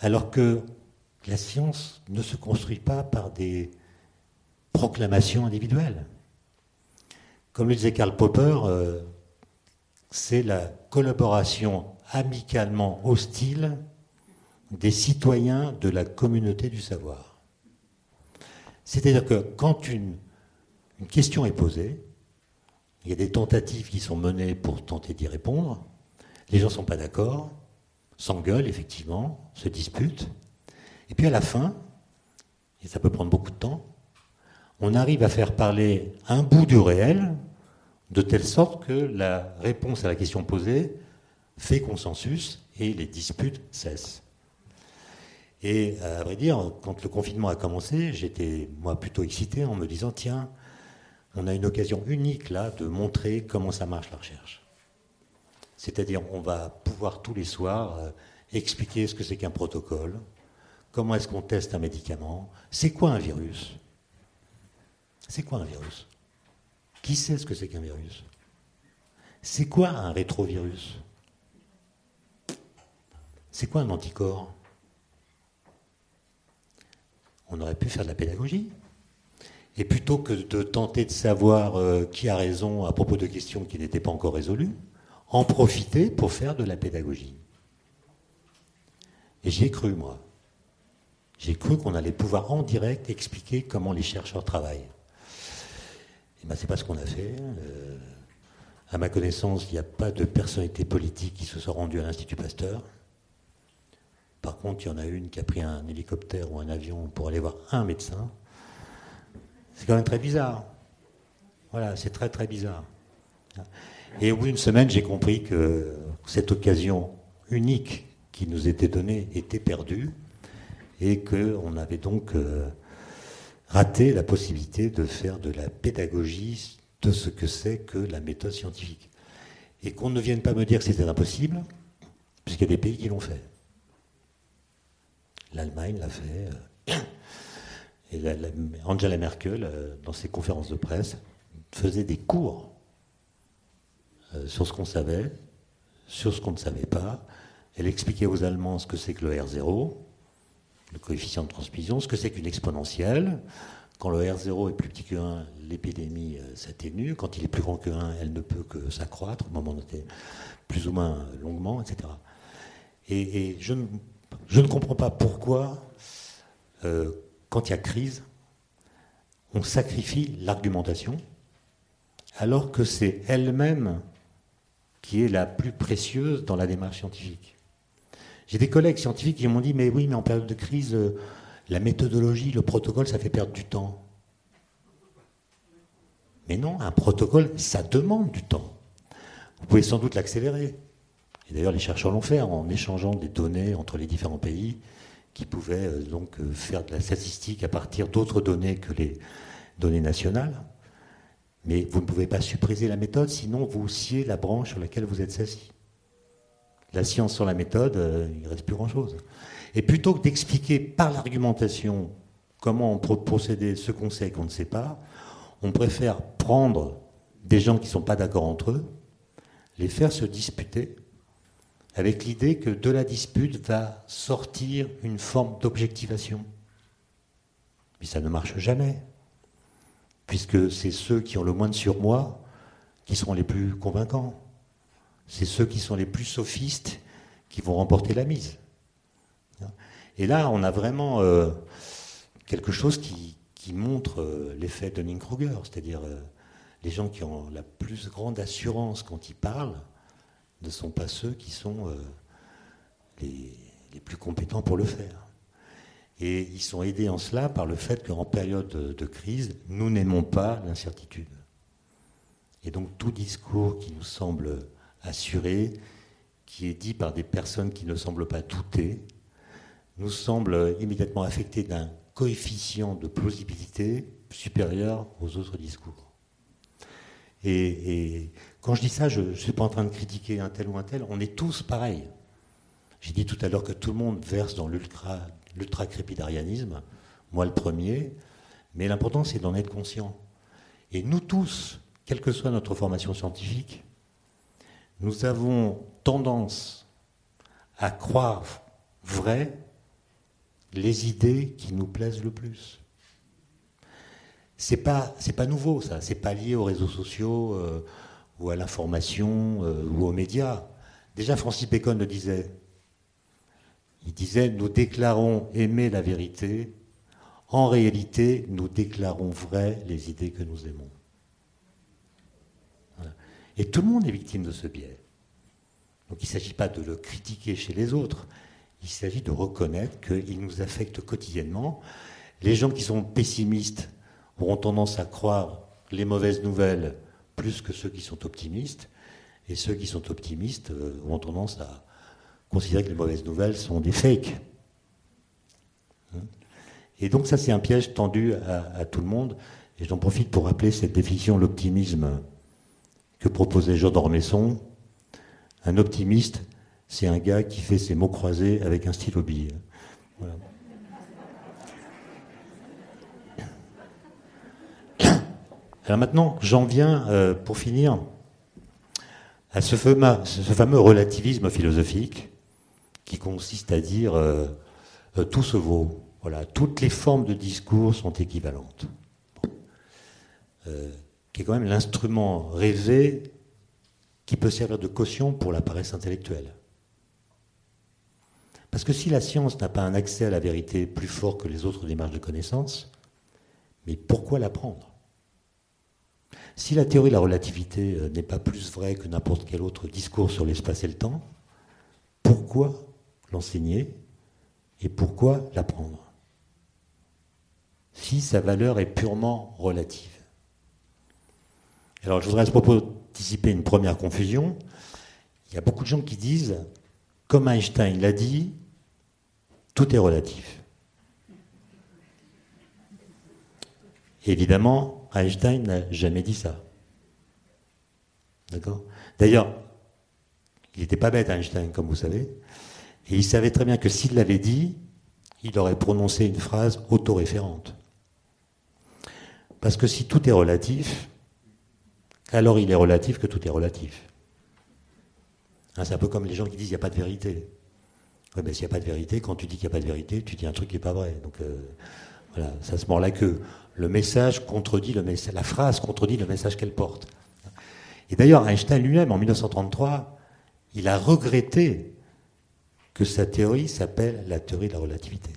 Alors que la science ne se construit pas par des proclamations individuelles. Comme le disait Karl Popper, euh, c'est la collaboration amicalement hostile des citoyens de la communauté du savoir. C'est-à-dire que quand une, question est posée, il y a des tentatives qui sont menées pour tenter d'y répondre, les gens ne sont pas d'accord, s'engueulent effectivement, se disputent, et puis à la fin, et ça peut prendre beaucoup de temps, on arrive à faire parler un bout du réel, de telle sorte que la réponse à la question posée fait consensus et les disputes cessent. Et à vrai dire, quand le confinement a commencé, j'étais moi plutôt excité en me disant tiens, on a une occasion unique là de montrer comment ça marche la recherche. C'est-à-dire, on va pouvoir tous les soirs euh, expliquer ce que c'est qu'un protocole, comment est-ce qu'on teste un médicament, c'est quoi un virus, c'est quoi un virus? Qui sait ce que c'est qu'un virus? C'est quoi un rétrovirus? C'est quoi un anticorps? On aurait pu faire de la pédagogie. Et plutôt que de tenter de savoir euh, qui a raison à propos de questions qui n'étaient pas encore résolues, en profiter pour faire de la pédagogie. Et j'y ai cru, moi. J'ai cru qu'on allait pouvoir en direct expliquer comment les chercheurs travaillent. Et eh ben, c'est pas ce qu'on a fait. Euh, à ma connaissance, il n'y a pas de personnalité politique qui se soit rendue à l'Institut Pasteur. Par contre, il y en a une qui a pris un hélicoptère ou un avion pour aller voir un médecin. C'est quand même très bizarre. Voilà, c'est très très bizarre. Et au bout d'une semaine, j'ai compris que cette occasion unique qui nous était donnée était perdue et qu'on avait donc euh, rater la possibilité de faire de la pédagogie de ce que c'est que la méthode scientifique. Et qu'on ne vienne pas me dire que c'était impossible, puisqu'il y a des pays qui l'ont fait. L'Allemagne l'a fait. Et Angela Merkel, dans ses conférences de presse, faisait des cours sur ce qu'on savait, sur ce qu'on ne savait pas. Elle expliquait aux Allemands ce que c'est que le R0, le coefficient de transmission, ce que c'est qu'une exponentielle. Quand le R0 est plus petit que 1, l'épidémie euh, s'atténue. Quand il est plus grand que 1, elle ne peut que s'accroître, au moment plus ou moins longuement, etc. Et, je, ne, comprends pas pourquoi, euh, quand il y a crise, on sacrifie l'argumentation, alors que c'est elle-même qui est la plus précieuse dans la démarche scientifique. J'ai des collègues scientifiques qui m'ont dit, mais oui, mais en période de crise, euh, la méthodologie, le protocole, ça fait perdre du temps. Mais non, un protocole, ça demande du temps. Vous pouvez sans doute l'accélérer. Et d'ailleurs, les chercheurs l'ont fait en échangeant des données entre les différents pays qui pouvaient euh, donc euh, faire de la statistique à partir d'autres données que les données nationales. Mais vous ne pouvez pas supprimer la méthode, sinon vous sciez la branche sur laquelle vous êtes assis. La science sans la méthode, euh, il ne reste plus grand-chose. Et plutôt que d'expliquer par l'argumentation comment procéder, ce qu'on sait et qu'on ne sait pas, on préfère prendre des gens qui ne sont pas d'accord entre eux, les faire se disputer, avec l'idée que de la dispute va sortir une forme d'objectivation. Mais ça ne marche jamais, puisque c'est ceux qui ont le moins de surmoi qui seront les plus convaincants. C'est ceux qui sont les plus sophistes qui vont remporter la mise. Et là, on a vraiment euh, quelque chose qui, montre euh, l'effet de Dunning-Kruger, c'est-à-dire euh, les gens qui ont la plus grande assurance quand ils parlent ne sont pas ceux qui sont les, plus compétents pour le faire. Et ils sont aidés en cela par le fait qu'en période de crise, nous n'aimons pas l'incertitude. Et donc tout discours qui nous semble assuré, qui est dit par des personnes qui ne semblent pas douter, nous semble immédiatement affecté d'un coefficient de plausibilité supérieur aux autres discours. Quand je dis ça, je ne suis pas en train de critiquer un tel ou un tel, on est tous pareils. J'ai dit tout à l'heure que tout le monde verse dans l'ultra, l'ultra-crépidarianisme, moi le premier, mais l'important c'est d'en être conscient. Et nous tous, quelle que soit notre formation scientifique, nous avons tendance à croire vrai les idées qui nous plaisent le plus. C'est pas pas nouveau ça, c'est pas lié aux réseaux sociaux euh, ou à l'information euh, ou aux médias. Déjà Francis Bacon le disait. Il disait nous déclarons aimer la vérité, en réalité nous déclarons vrai les idées que nous aimons. Et tout le monde est victime de ce biais. Donc il ne s'agit pas de le critiquer chez les autres, il s'agit de reconnaître qu'il nous affecte quotidiennement. Les gens qui sont pessimistes auront tendance à croire les mauvaises nouvelles plus que ceux qui sont optimistes, et ceux qui sont optimistes euh, auront tendance à considérer que les mauvaises nouvelles sont des fakes. Hein et donc ça c'est un piège tendu à, à tout le monde, et j'en profite pour rappeler cette définition de l'optimisme que proposait Jean d'Ormesson. Un optimiste, c'est un gars qui fait ses mots croisés avec un stylo bille. Alors maintenant, j'en viens, euh, pour finir, à ce fameux, relativisme philosophique qui consiste à dire euh, euh, tout se vaut. Voilà, toutes les formes de discours sont équivalentes qui est quand même l'instrument rêvé qui peut servir de caution pour la paresse intellectuelle. Parce que si la science n'a pas un accès à la vérité plus fort que les autres démarches de connaissance, mais pourquoi l'apprendre? Si la théorie de la relativité euh, n'est pas plus vraie que n'importe quel autre discours sur l'espace et le temps, pourquoi l'enseigner et pourquoi l'apprendre? Si sa valeur est purement relative. Alors je voudrais à ce propos dissiper une première confusion. Il y a beaucoup de gens qui disent, comme Einstein l'a dit, tout est relatif. évidemment, Einstein n'a jamais dit ça. D'accord? D'ailleurs, il n'était pas bête Einstein, comme vous savez, et il savait très bien que s'il l'avait dit, il aurait prononcé une phrase autoréférente. Parce que si tout est relatif, alors il est relatif que tout est relatif. Hein, c'est un peu comme les gens qui disent qu'il n'y a pas de vérité. Ouais, ben, s'il n'y a pas de vérité, quand tu dis qu'il n'y a pas de vérité, tu dis un truc qui n'est pas vrai. Donc euh, voilà, ça se mord la queue. Le message contredit la phrase contredit le message qu'elle porte. Et d'ailleurs, Einstein lui-même, en 1933, il a regretté que sa théorie s'appelle la théorie de la relativité.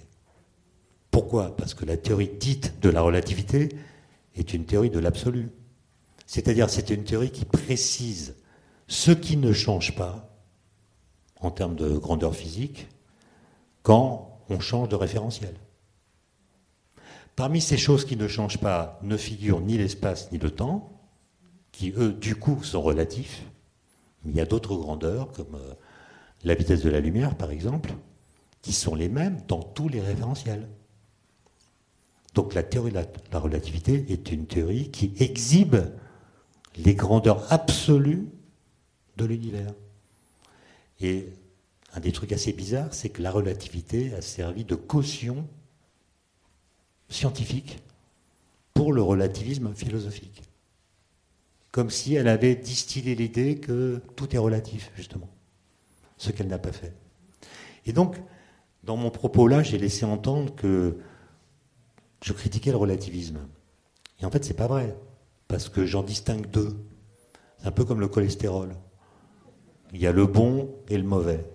Pourquoi? Parce que la théorie dite de la relativité est une théorie de l'absolu. C'est-à-dire, c'est une théorie qui précise ce qui ne change pas en termes de grandeur physique quand on change de référentiel. Parmi ces choses qui ne changent pas ne figurent ni l'espace ni le temps, qui eux, du coup, sont relatifs. Mais il y a d'autres grandeurs, comme euh, la vitesse de la lumière, par exemple, qui sont les mêmes dans tous les référentiels. Donc la théorie de la relativité est une théorie qui exhibe les grandeurs absolues de l'univers. Et un des trucs assez bizarres, c'est que la relativité a servi de caution scientifique pour le relativisme philosophique. Comme si elle avait distillé l'idée que tout est relatif, justement. Ce qu'elle n'a pas fait. Et donc, dans mon propos là, j'ai laissé entendre que je critiquais le relativisme. Et en fait, c'est pas vrai. Parce que j'en distingue deux. C'est un peu comme le cholestérol. Il y a le bon et le mauvais.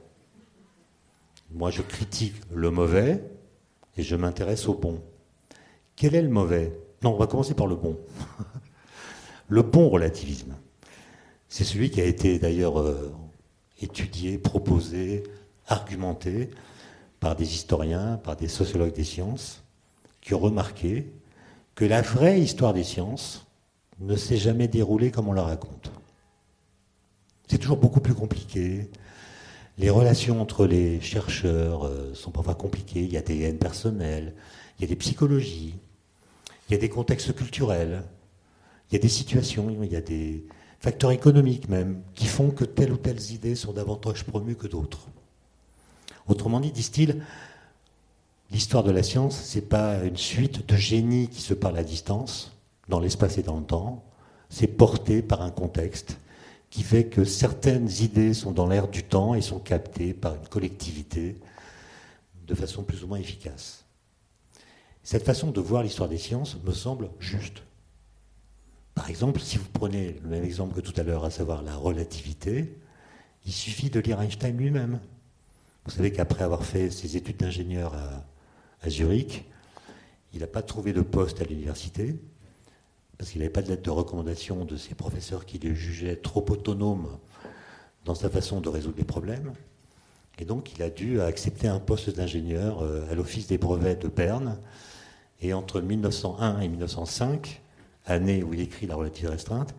Moi, je critique le mauvais et je m'intéresse au bon. Quel est le mauvais? Non, on va commencer par le bon. le bon relativisme. C'est celui qui a été d'ailleurs euh, étudié, proposé, argumenté par des historiens, par des sociologues des sciences, qui ont remarqué que la vraie histoire des sciences ne s'est jamais déroulée comme on la raconte. C'est toujours beaucoup plus compliqué, les relations entre les chercheurs euh, sont parfois compliquées. Il y a des haines personnelles, il y a des psychologies, il y a des contextes culturels, il y a des situations, il y a des facteurs économiques même, qui font que telles ou telles idées sont davantage promues que d'autres. Autrement dit, disent-ils, l'histoire de la science, ce n'est pas une suite de génies qui se parlent à distance, dans l'espace et dans le temps, c'est porté par un contexte qui fait que certaines idées sont dans l'air du temps et sont captées par une collectivité de façon plus ou moins efficace. Cette façon de voir l'histoire des sciences me semble juste. Par exemple, si vous prenez le même exemple que tout à l'heure, à savoir la relativité, il suffit de lire Einstein lui-même. Vous savez qu'après avoir fait ses études d'ingénieur à, Zurich, il n'a pas trouvé de poste à l'université, parce qu'il n'avait pas de lettre de recommandation de ses professeurs qui le jugeaient trop autonome dans sa façon de résoudre les problèmes. Et donc il a dû accepter un poste d'ingénieur euh, à l'Office des brevets de Berne. Et entre 1901 et 1905, année où il écrit La relativité restreinte,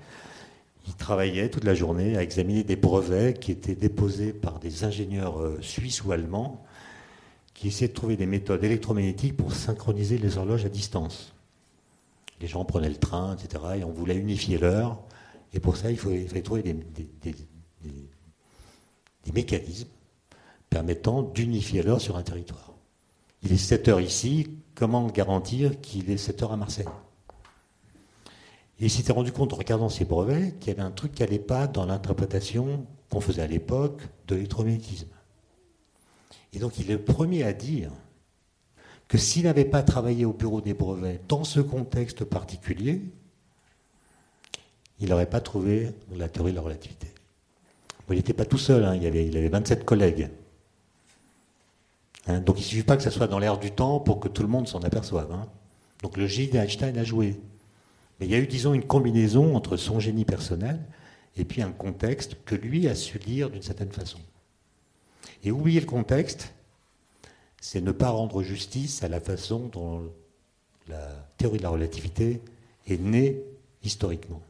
il travaillait toute la journée à examiner des brevets qui étaient déposés par des ingénieurs euh, suisses ou allemands qui essayaient de trouver des méthodes électromagnétiques pour synchroniser les horloges à distance les gens prenaient le train, etc. Et on voulait unifier l'heure. Et pour ça, il fallait, trouver des, mécanismes permettant d'unifier l'heure sur un territoire. Il est 7 heures ici, comment garantir qu'il est 7 heures à Marseille il s'était rendu compte, en regardant ses brevets, qu'il y avait un truc qui n'allait pas dans l'interprétation qu'on faisait à l'époque de l'électromagnétisme. Et donc il est le premier à dire que s'il n'avait pas travaillé au bureau des brevets dans ce contexte particulier, il n'aurait pas trouvé la théorie de la relativité. il n'était pas tout seul, hein. il, avait, 27 collègues. Hein. donc il ne suffit pas que ça soit dans l'air du temps pour que tout le monde s'en aperçoive. Hein. Donc le génie d'Einstein a joué. Mais il y a eu, disons, une combinaison entre son génie personnel et puis un contexte que lui a su lire d'une certaine façon. Et oublier le contexte, c'est ne pas rendre justice à la façon dont la théorie de la relativité est née historiquement.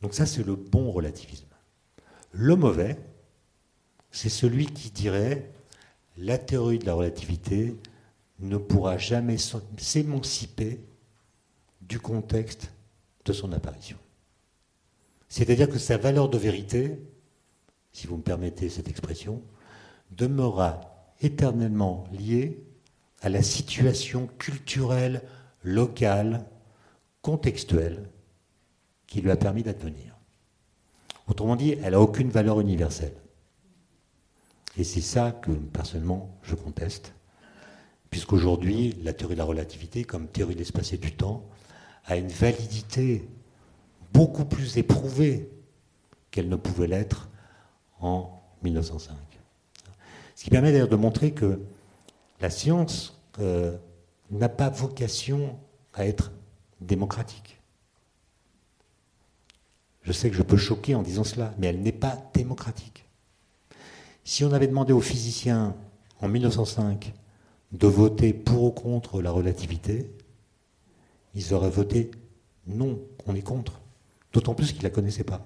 Donc ça, c'est le bon relativisme. Le mauvais, c'est celui qui dirait la théorie de la relativité ne pourra jamais s'émanciper du contexte de son apparition. C'est-à-dire que sa valeur de vérité, si vous me permettez cette expression, demeurera éternellement liée à la situation culturelle, locale, contextuelle qui lui a permis d'advenir. Autrement dit, elle n'a aucune valeur universelle. Et c'est ça que personnellement je conteste, puisqu'aujourd'hui, la théorie de la relativité, comme théorie de l'espace et du temps, a une validité beaucoup plus éprouvée qu'elle ne pouvait l'être en 1905. Ce qui permet d'ailleurs de montrer que la science euh, n'a pas vocation à être démocratique. Je sais que je peux choquer en disant cela, mais elle n'est pas démocratique. Si on avait demandé aux physiciens en 1905 de voter pour ou contre la relativité, ils auraient voté non, on est contre. D'autant plus qu'ils ne la connaissaient pas.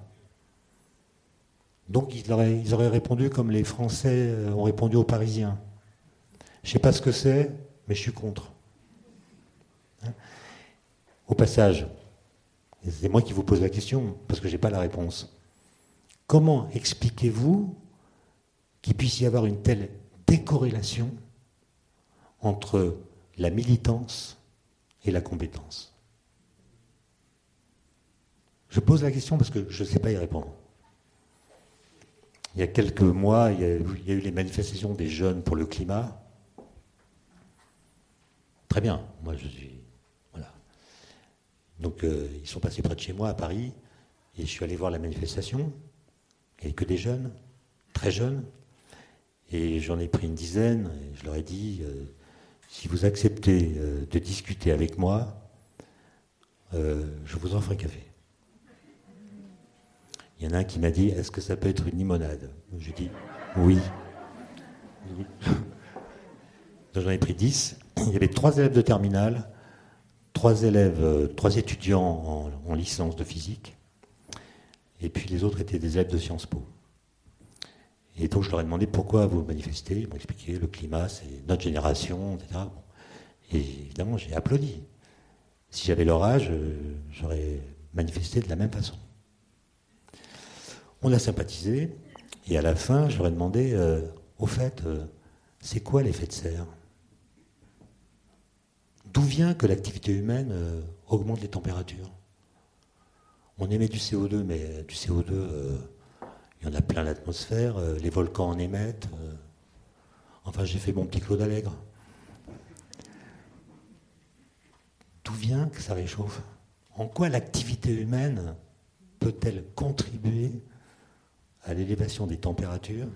Donc ils auraient, répondu comme les Français euh, ont répondu aux Parisiens. Je ne sais pas ce que c'est, mais je suis contre. Hein? Au passage, c'est moi qui vous pose la question, parce que je n'ai pas la réponse. Comment expliquez-vous qu'il puisse y avoir une telle décorrélation entre la militance et la compétence Je pose la question parce que je ne sais pas y répondre. Il y a quelques mois, il y a, eu les manifestations des jeunes pour le climat. Très bien, moi je suis. Voilà. Donc euh, ils sont passés près de chez moi à Paris et je suis allé voir la manifestation. Il n'y avait que des jeunes, très jeunes. Et j'en ai pris une dizaine, et je leur ai dit, euh, si vous acceptez euh, de discuter avec moi, euh, je vous offre un café. Il y en a un qui m'a dit, est-ce que ça peut être une limonade? J'ai dit, oui. j'en ai pris dix. Il y avait trois élèves de terminale, trois élèves, trois étudiants en, en licence de physique, et puis les autres étaient des élèves de Sciences Po. Et donc je leur ai demandé pourquoi vous manifestez. Ils m'ont expliqué le climat, c'est notre génération, etc. Et évidemment, j'ai applaudi. Si j'avais leur âge, euh, j'aurais manifesté de la même façon. On a sympathisé, et à la fin, je leur ai demandé, euh, au fait, euh, c'est quoi l'effet de serre? D'où vient que l'activité humaine augmente les températures? On émet du CO2, mais du CO2 il y en a plein l'atmosphère, euh, les volcans en émettent. Euh. enfin, j'ai fait mon petit Claude Allègre. D'où vient que ça réchauffe? En quoi l'activité humaine peut-elle contribuer à l'élévation des températures,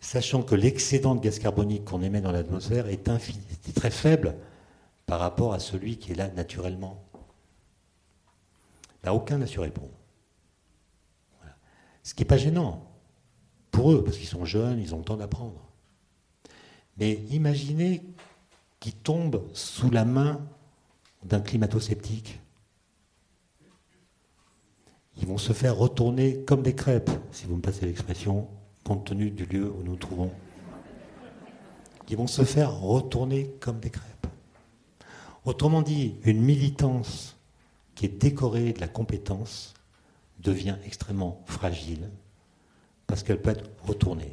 sachant que l'excédent de gaz carbonique qu'on émet dans l'atmosphère est, est, très faible par rapport à celui qui est là naturellement? Là, aucun n'a su répondre. Ce qui n'est pas gênant pour eux, parce qu'ils sont jeunes, ils ont le temps d'apprendre. Mais imaginez qu'ils tombent sous la main d'un climato-sceptique. Ils vont se faire retourner comme des crêpes, si vous me passez l'expression, compte tenu du lieu où nous nous trouvons. Ils vont se faire retourner comme des crêpes. Autrement dit, une militance qui est décorée de la compétence devient extrêmement fragile parce qu'elle peut être retournée.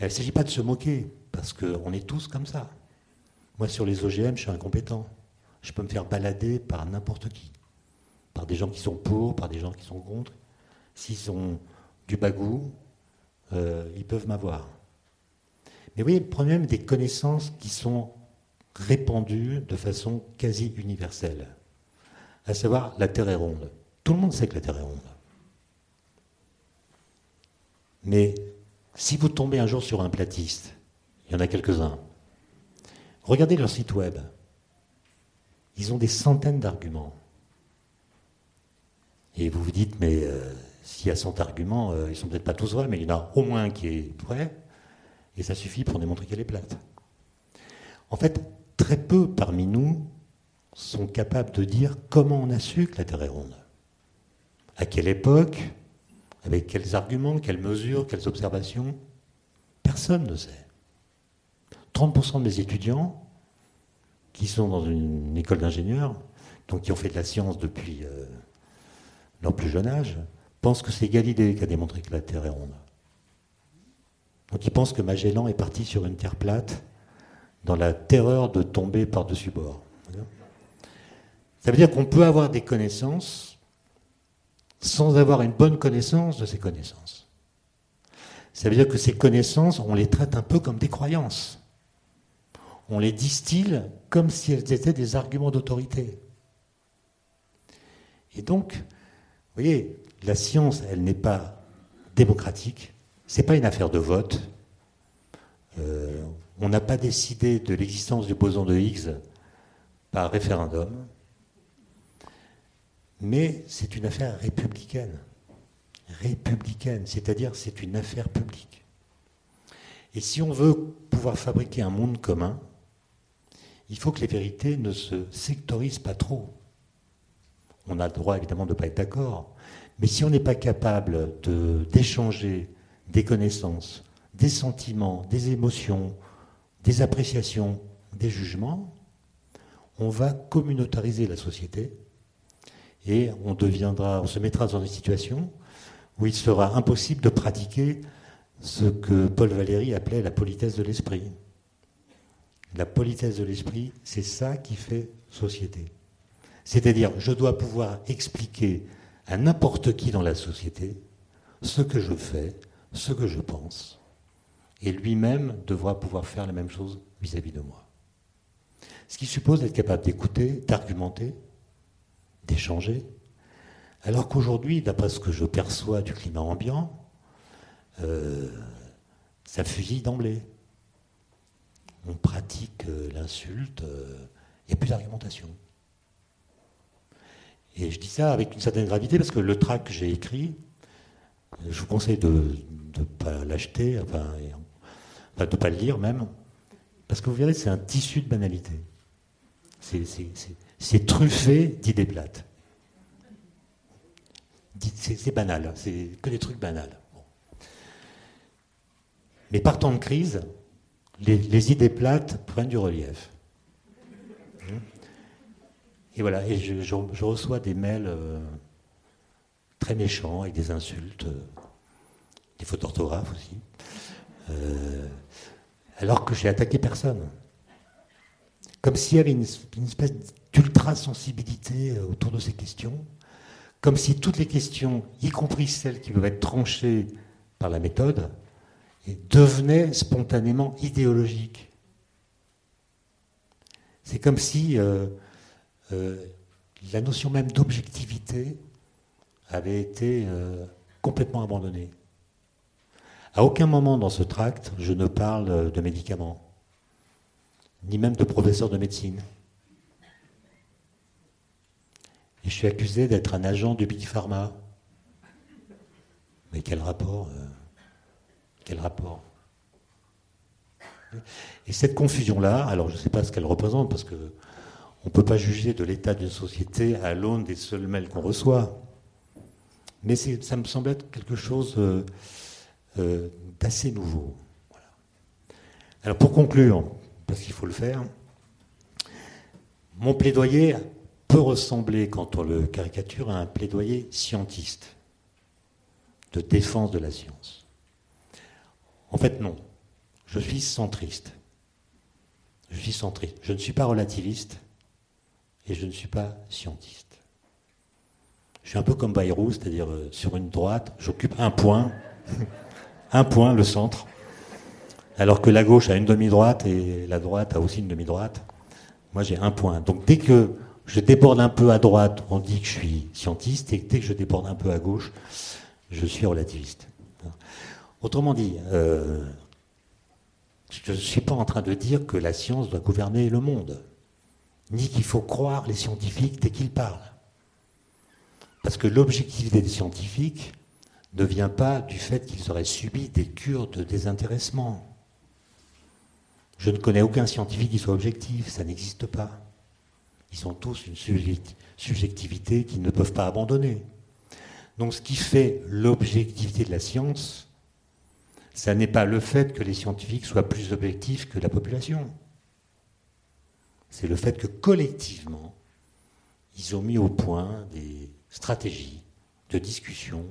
il ne s'agit pas de se moquer, parce qu'on est tous comme ça. Moi, sur les OGM, je suis incompétent. Je peux me faire balader par n'importe qui. Par des gens qui sont pour, par des gens qui sont contre. S'ils ont du bagou, euh, ils peuvent m'avoir. Mais oui, le problème des connaissances qui sont répandues de façon quasi universelle, à savoir la Terre est ronde. Tout le monde sait que la Terre est ronde. Mais si vous tombez un jour sur un platiste, il y en a quelques-uns, regardez leur site web. Ils ont des centaines d'arguments. Et vous vous dites, mais euh, s'il y a 100 arguments, euh, ils ne sont peut-être pas tous vrais, mais il y en a au moins un qui est vrai, et ça suffit pour démontrer qu'elle est plate. En fait, très peu parmi nous sont capables de dire comment on a su que la Terre est ronde. À quelle époque Avec quels arguments Quelles mesures Quelles observations? Personne ne sait. 30% de mes étudiants qui sont dans une école d'ingénieurs, donc qui ont fait de la science depuis euh, leur plus jeune âge, pensent que c'est Galilée qui a démontré que la Terre est ronde. Donc il pense que Magellan est parti sur une terre plate dans la terreur de tomber par-dessus bord. Ça veut dire qu'on peut avoir des connaissances sans avoir une bonne connaissance de ces connaissances. Ça veut dire que ces connaissances, on les traite un peu comme des croyances. On les distille comme si elles étaient des arguments d'autorité. Et donc, vous voyez, la science, elle n'est pas démocratique, ce n'est pas une affaire de vote. Euh, on n'a pas décidé de l'existence du boson de Higgs par référendum, mais c'est une affaire républicaine. Républicaine, c'est-à-dire c'est une affaire publique. Et si on veut pouvoir fabriquer un monde commun, il faut que les vérités ne se sectorisent pas trop. On a le droit évidemment de ne pas être d'accord, mais si on n'est pas capable d'échanger des connaissances, des sentiments, des émotions, des appréciations, des jugements, on va communautariser la société et on se mettra dans une situation où il sera impossible de pratiquer ce que Paul Valéry appelait la politesse de l'esprit. La politesse de l'esprit, c'est ça qui fait société. C'est-à-dire, je dois pouvoir expliquer à n'importe qui dans la société ce que je fais, ce que je pense, et lui-même devra pouvoir faire la même chose vis-à-vis de moi. Ce qui suppose d'être capable d'écouter, d'argumenter, d'échanger, alors qu'aujourd'hui, d'après ce que je perçois du climat ambiant, euh, ça fusille d'emblée. On pratique euh, l'insulte, il euh, n'y a plus d'argumentation. Et je dis ça avec une certaine gravité parce que le tract que j'ai écrit, je vous conseille de ne pas l'acheter, enfin, de ne pas le lire même, parce que vous verrez, c'est un tissu de banalité. Truffé d'idées plates. C'est banal, c'est que des trucs banals. Mais par temps de crise, les, idées plates prennent du relief. Et voilà, je, reçois des mails euh, très méchants avec des insultes, euh, des fautes d'orthographe aussi, euh, alors que j'ai attaqué personne. Comme s'il y avait une, espèce d'ultra-sensibilité autour de ces questions, comme si toutes les questions, y compris celles qui peuvent être tranchées par la méthode, devenaient spontanément idéologiques. C'est comme si euh, la notion même d'objectivité avait été euh, complètement abandonnée. À aucun moment dans ce tract, je ne parle de médicaments, ni même de professeur de médecine. Et je suis accusé d'être un agent du Big Pharma. Mais quel rapport euh, Quel rapport? Et cette confusion-là, alors je ne sais pas ce qu'elle représente, parce que on ne peut pas juger de l'état d'une société à l'aune des seuls mails qu'on reçoit. Mais ça me semble être quelque chose euh, euh, d'assez nouveau. Alors pour conclure, parce qu'il faut le faire, mon plaidoyer peut ressembler, quand on le caricature, à un plaidoyer scientiste, de défense de la science. En fait, non. Je suis centriste. Je suis centriste. Je ne suis pas relativiste et je ne suis pas scientiste. Je suis un peu comme Bayrou, c'est-à-dire euh, sur une droite, j'occupe un point, un point, le centre, alors que la gauche a une demi-droite et la droite a aussi une demi-droite. Moi, j'ai un point. Donc dès que je déborde un peu à droite, on dit que je suis scientiste, et dès que je déborde un peu à gauche, je suis relativiste. Autrement dit, euh, je ne suis pas en train de dire que la science doit gouverner le monde ni qu'il faut croire les scientifiques dès qu'ils parlent. Parce que l'objectivité des scientifiques ne vient pas du fait qu'ils auraient subi des cures de désintéressement. Je ne connais aucun scientifique qui soit objectif, ça n'existe pas. Ils ont tous une subjectivité qu'ils ne peuvent pas abandonner. Donc ce qui fait l'objectivité de la science, ça n'est pas le fait que les scientifiques soient plus objectifs que la population c'est le fait que collectivement, ils ont mis au point des stratégies de discussion,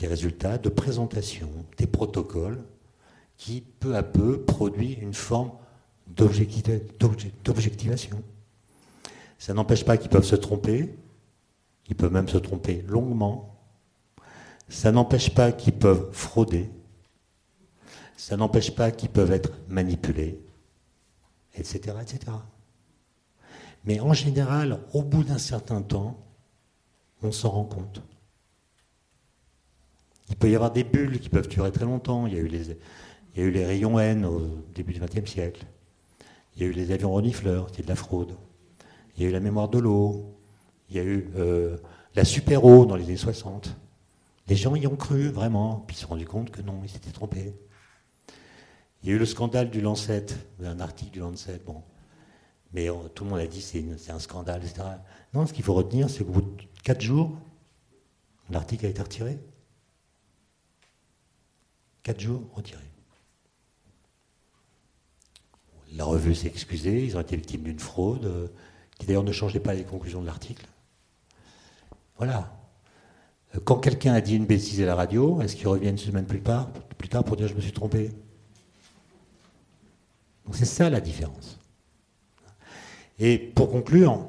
des résultats, de présentation, des protocoles qui, peu à peu, produit une forme d'objectivation. Ça n'empêche pas qu'ils peuvent se tromper, ils peuvent même se tromper longuement. Ça n'empêche pas qu'ils peuvent frauder. Ça n'empêche pas qu'ils peuvent être manipulés, etc., etc. Mais en général, au bout d'un certain temps, on s'en rend compte. Il peut y avoir des bulles qui peuvent durer très longtemps. Il y a eu les, rayons N au début du XXe siècle. Il y a eu les avions renifleurs, c'était de la fraude. Il y a eu la mémoire de l'eau. Il y a eu euh, la super-eau dans les années 60. Les gens y ont cru, vraiment. Puis ils se sont rendus compte que non, ils s'étaient trompés. Il y a eu le scandale du Lancet, un article du Lancet. Bon. Mais euh, tout le monde a dit c'est un scandale, etc. Non, ce qu'il faut retenir, c'est qu'au bout de 4 jours, l'article a été retiré. 4 jours, retiré. La revue s'est excusée, ils ont été victimes d'une fraude, euh, qui d'ailleurs ne changeait pas les conclusions de l'article. Voilà. Euh, quand quelqu'un a dit une bêtise à la radio, est-ce qu'il revient une semaine plus tard, plus tard pour dire je me suis trompé? Donc c'est ça la différence. Et pour conclure,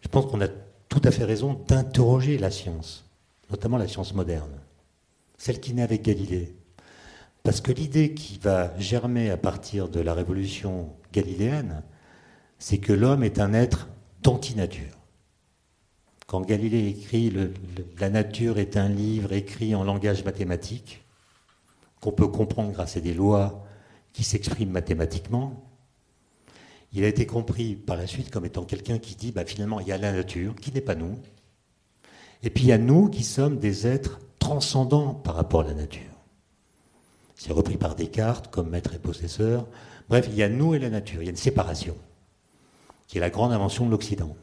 je pense qu'on a tout à fait raison d'interroger la science, notamment la science moderne, celle qui naît avec Galilée. Parce que l'idée qui va germer à partir de la révolution galiléenne, c'est que l'homme est un être d'antinature. Quand Galilée écrit La nature est un livre écrit en langage mathématique, qu'on peut comprendre grâce à des lois qui s'expriment mathématiquement, il a été compris par la suite comme étant quelqu'un qui dit bah, finalement il y a la nature qui n'est pas nous, et puis il y a nous qui sommes des êtres transcendants par rapport à la nature. C'est repris par Descartes comme maître et possesseur. Bref, il y a nous et la nature, il y a une séparation, qui est la grande invention de l'Occident.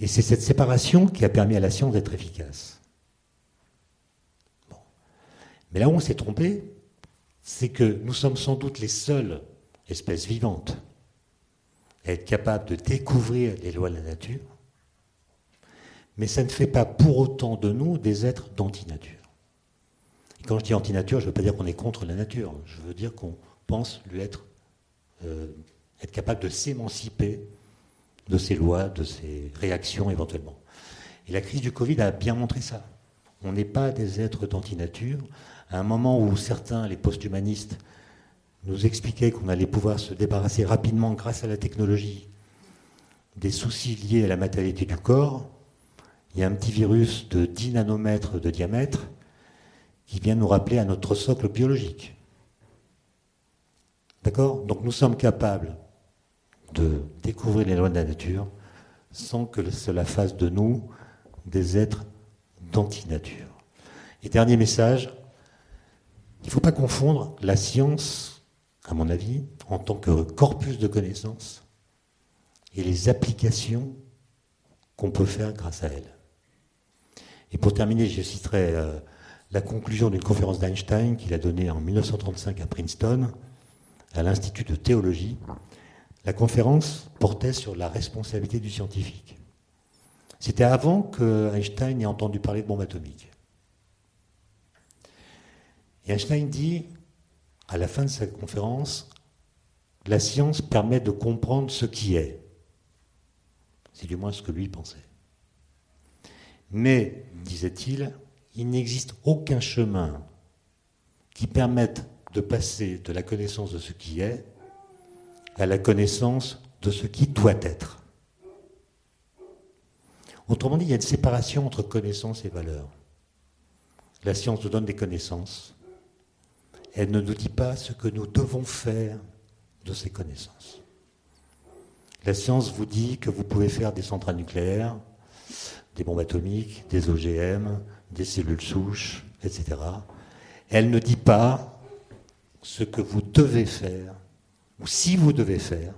Et c'est cette séparation qui a permis à la science d'être efficace. Mais là où on s'est trompé, c'est que nous sommes sans doute les seules espèces vivantes à être capables de découvrir les lois de la nature, mais ça ne fait pas pour autant de nous des êtres d'antinature quand je dis anti-nature, je ne veux pas dire qu'on est contre la nature. Je veux dire qu'on pense lui être, euh, être capable de s'émanciper de ses lois, de ses réactions éventuellement. Et la crise du Covid a bien montré ça. On n'est pas des êtres d'anti-nature. À un moment où certains, les post-humanistes, nous expliquaient qu'on allait pouvoir se débarrasser rapidement grâce à la technologie des soucis liés à la matérialité du corps, il y a un petit virus de 10 nanomètres de diamètre qui vient nous rappeler à notre socle biologique. D'accord? Donc nous sommes capables de découvrir les lois de la nature sans que cela fasse de nous des êtres d'anti-nature. Et dernier message, il ne faut pas confondre la science, à mon avis, en tant que corpus de connaissances et les applications qu'on peut faire grâce à elle. Et pour terminer, je citerai euh, la conclusion d'une conférence d'Einstein qu'il a donnée en 1935 à Princeton, à l'Institut de théologie. La conférence portait sur la responsabilité du scientifique. C'était avant que Einstein ait entendu parler de bombe atomique. Et Einstein dit, à la fin de sa conférence, la science permet de comprendre ce qui est. C'est du moins ce que lui pensait. Mais, disait-il, il n'existe aucun chemin qui permette de passer de la connaissance de ce qui est à la connaissance de ce qui doit être. Autrement dit, il y a une séparation entre connaissance et valeur. La science nous donne des connaissances. Elle ne nous dit pas ce que nous devons faire de ces connaissances. La science vous dit que vous pouvez faire des centrales nucléaires, des bombes atomiques, des OGM, des cellules souches, etc. Elle ne dit pas ce que vous devez faire, ou si vous devez faire,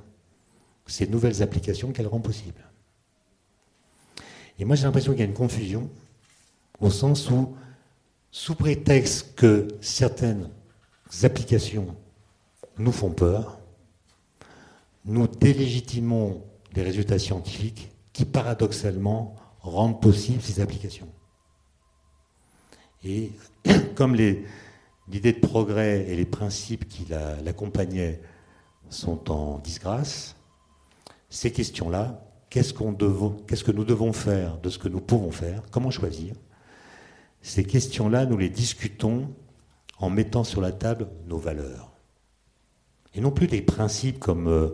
ces nouvelles applications qu'elle rend possibles. Et moi j'ai l'impression qu'il y a une confusion, au sens où, sous prétexte que certaines applications nous font peur, nous délégitimons des résultats scientifiques qui paradoxalement rendent possibles ces applications. Et comme l'idée de progrès et les principes qui l'accompagnaient sont en disgrâce. Ces questions-là, qu'est-ce, que nous devons faire de ce que nous pouvons faire? Comment choisir? Ces questions-là, nous les discutons en mettant sur la table nos valeurs. Et non plus des principes comme euh,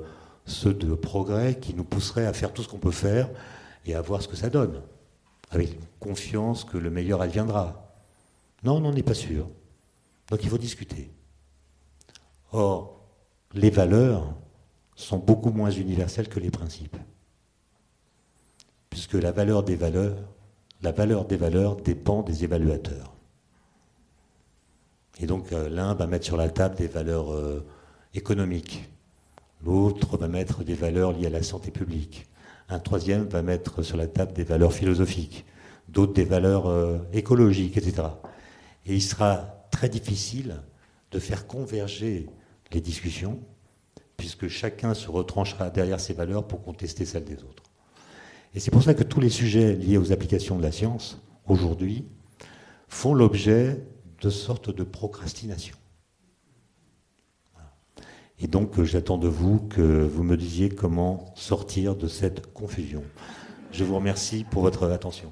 ceux de progrès qui nous pousseraient à faire tout ce qu'on peut faire et à voir ce que ça donne, avec confiance que le meilleur adviendra. Non, on n'en est pas sûr. Donc il faut discuter. Or, les valeurs sont beaucoup moins universelles que les principes. Puisque la valeur des valeurs, dépend des évaluateurs. Et donc euh, l'un va mettre sur la table des valeurs euh, économiques, l'autre va mettre des valeurs liées à la santé publique, un troisième va mettre sur la table des valeurs philosophiques, d'autres des valeurs euh, écologiques, etc. Et il sera très difficile de faire converger les discussions, puisque chacun se retranchera derrière ses valeurs pour contester celles des autres. Et c'est pour ça que tous les sujets liés aux applications de la science, aujourd'hui, font l'objet de sortes de procrastination. Et donc j'attends de vous que vous me disiez comment sortir de cette confusion. Je vous remercie pour votre attention.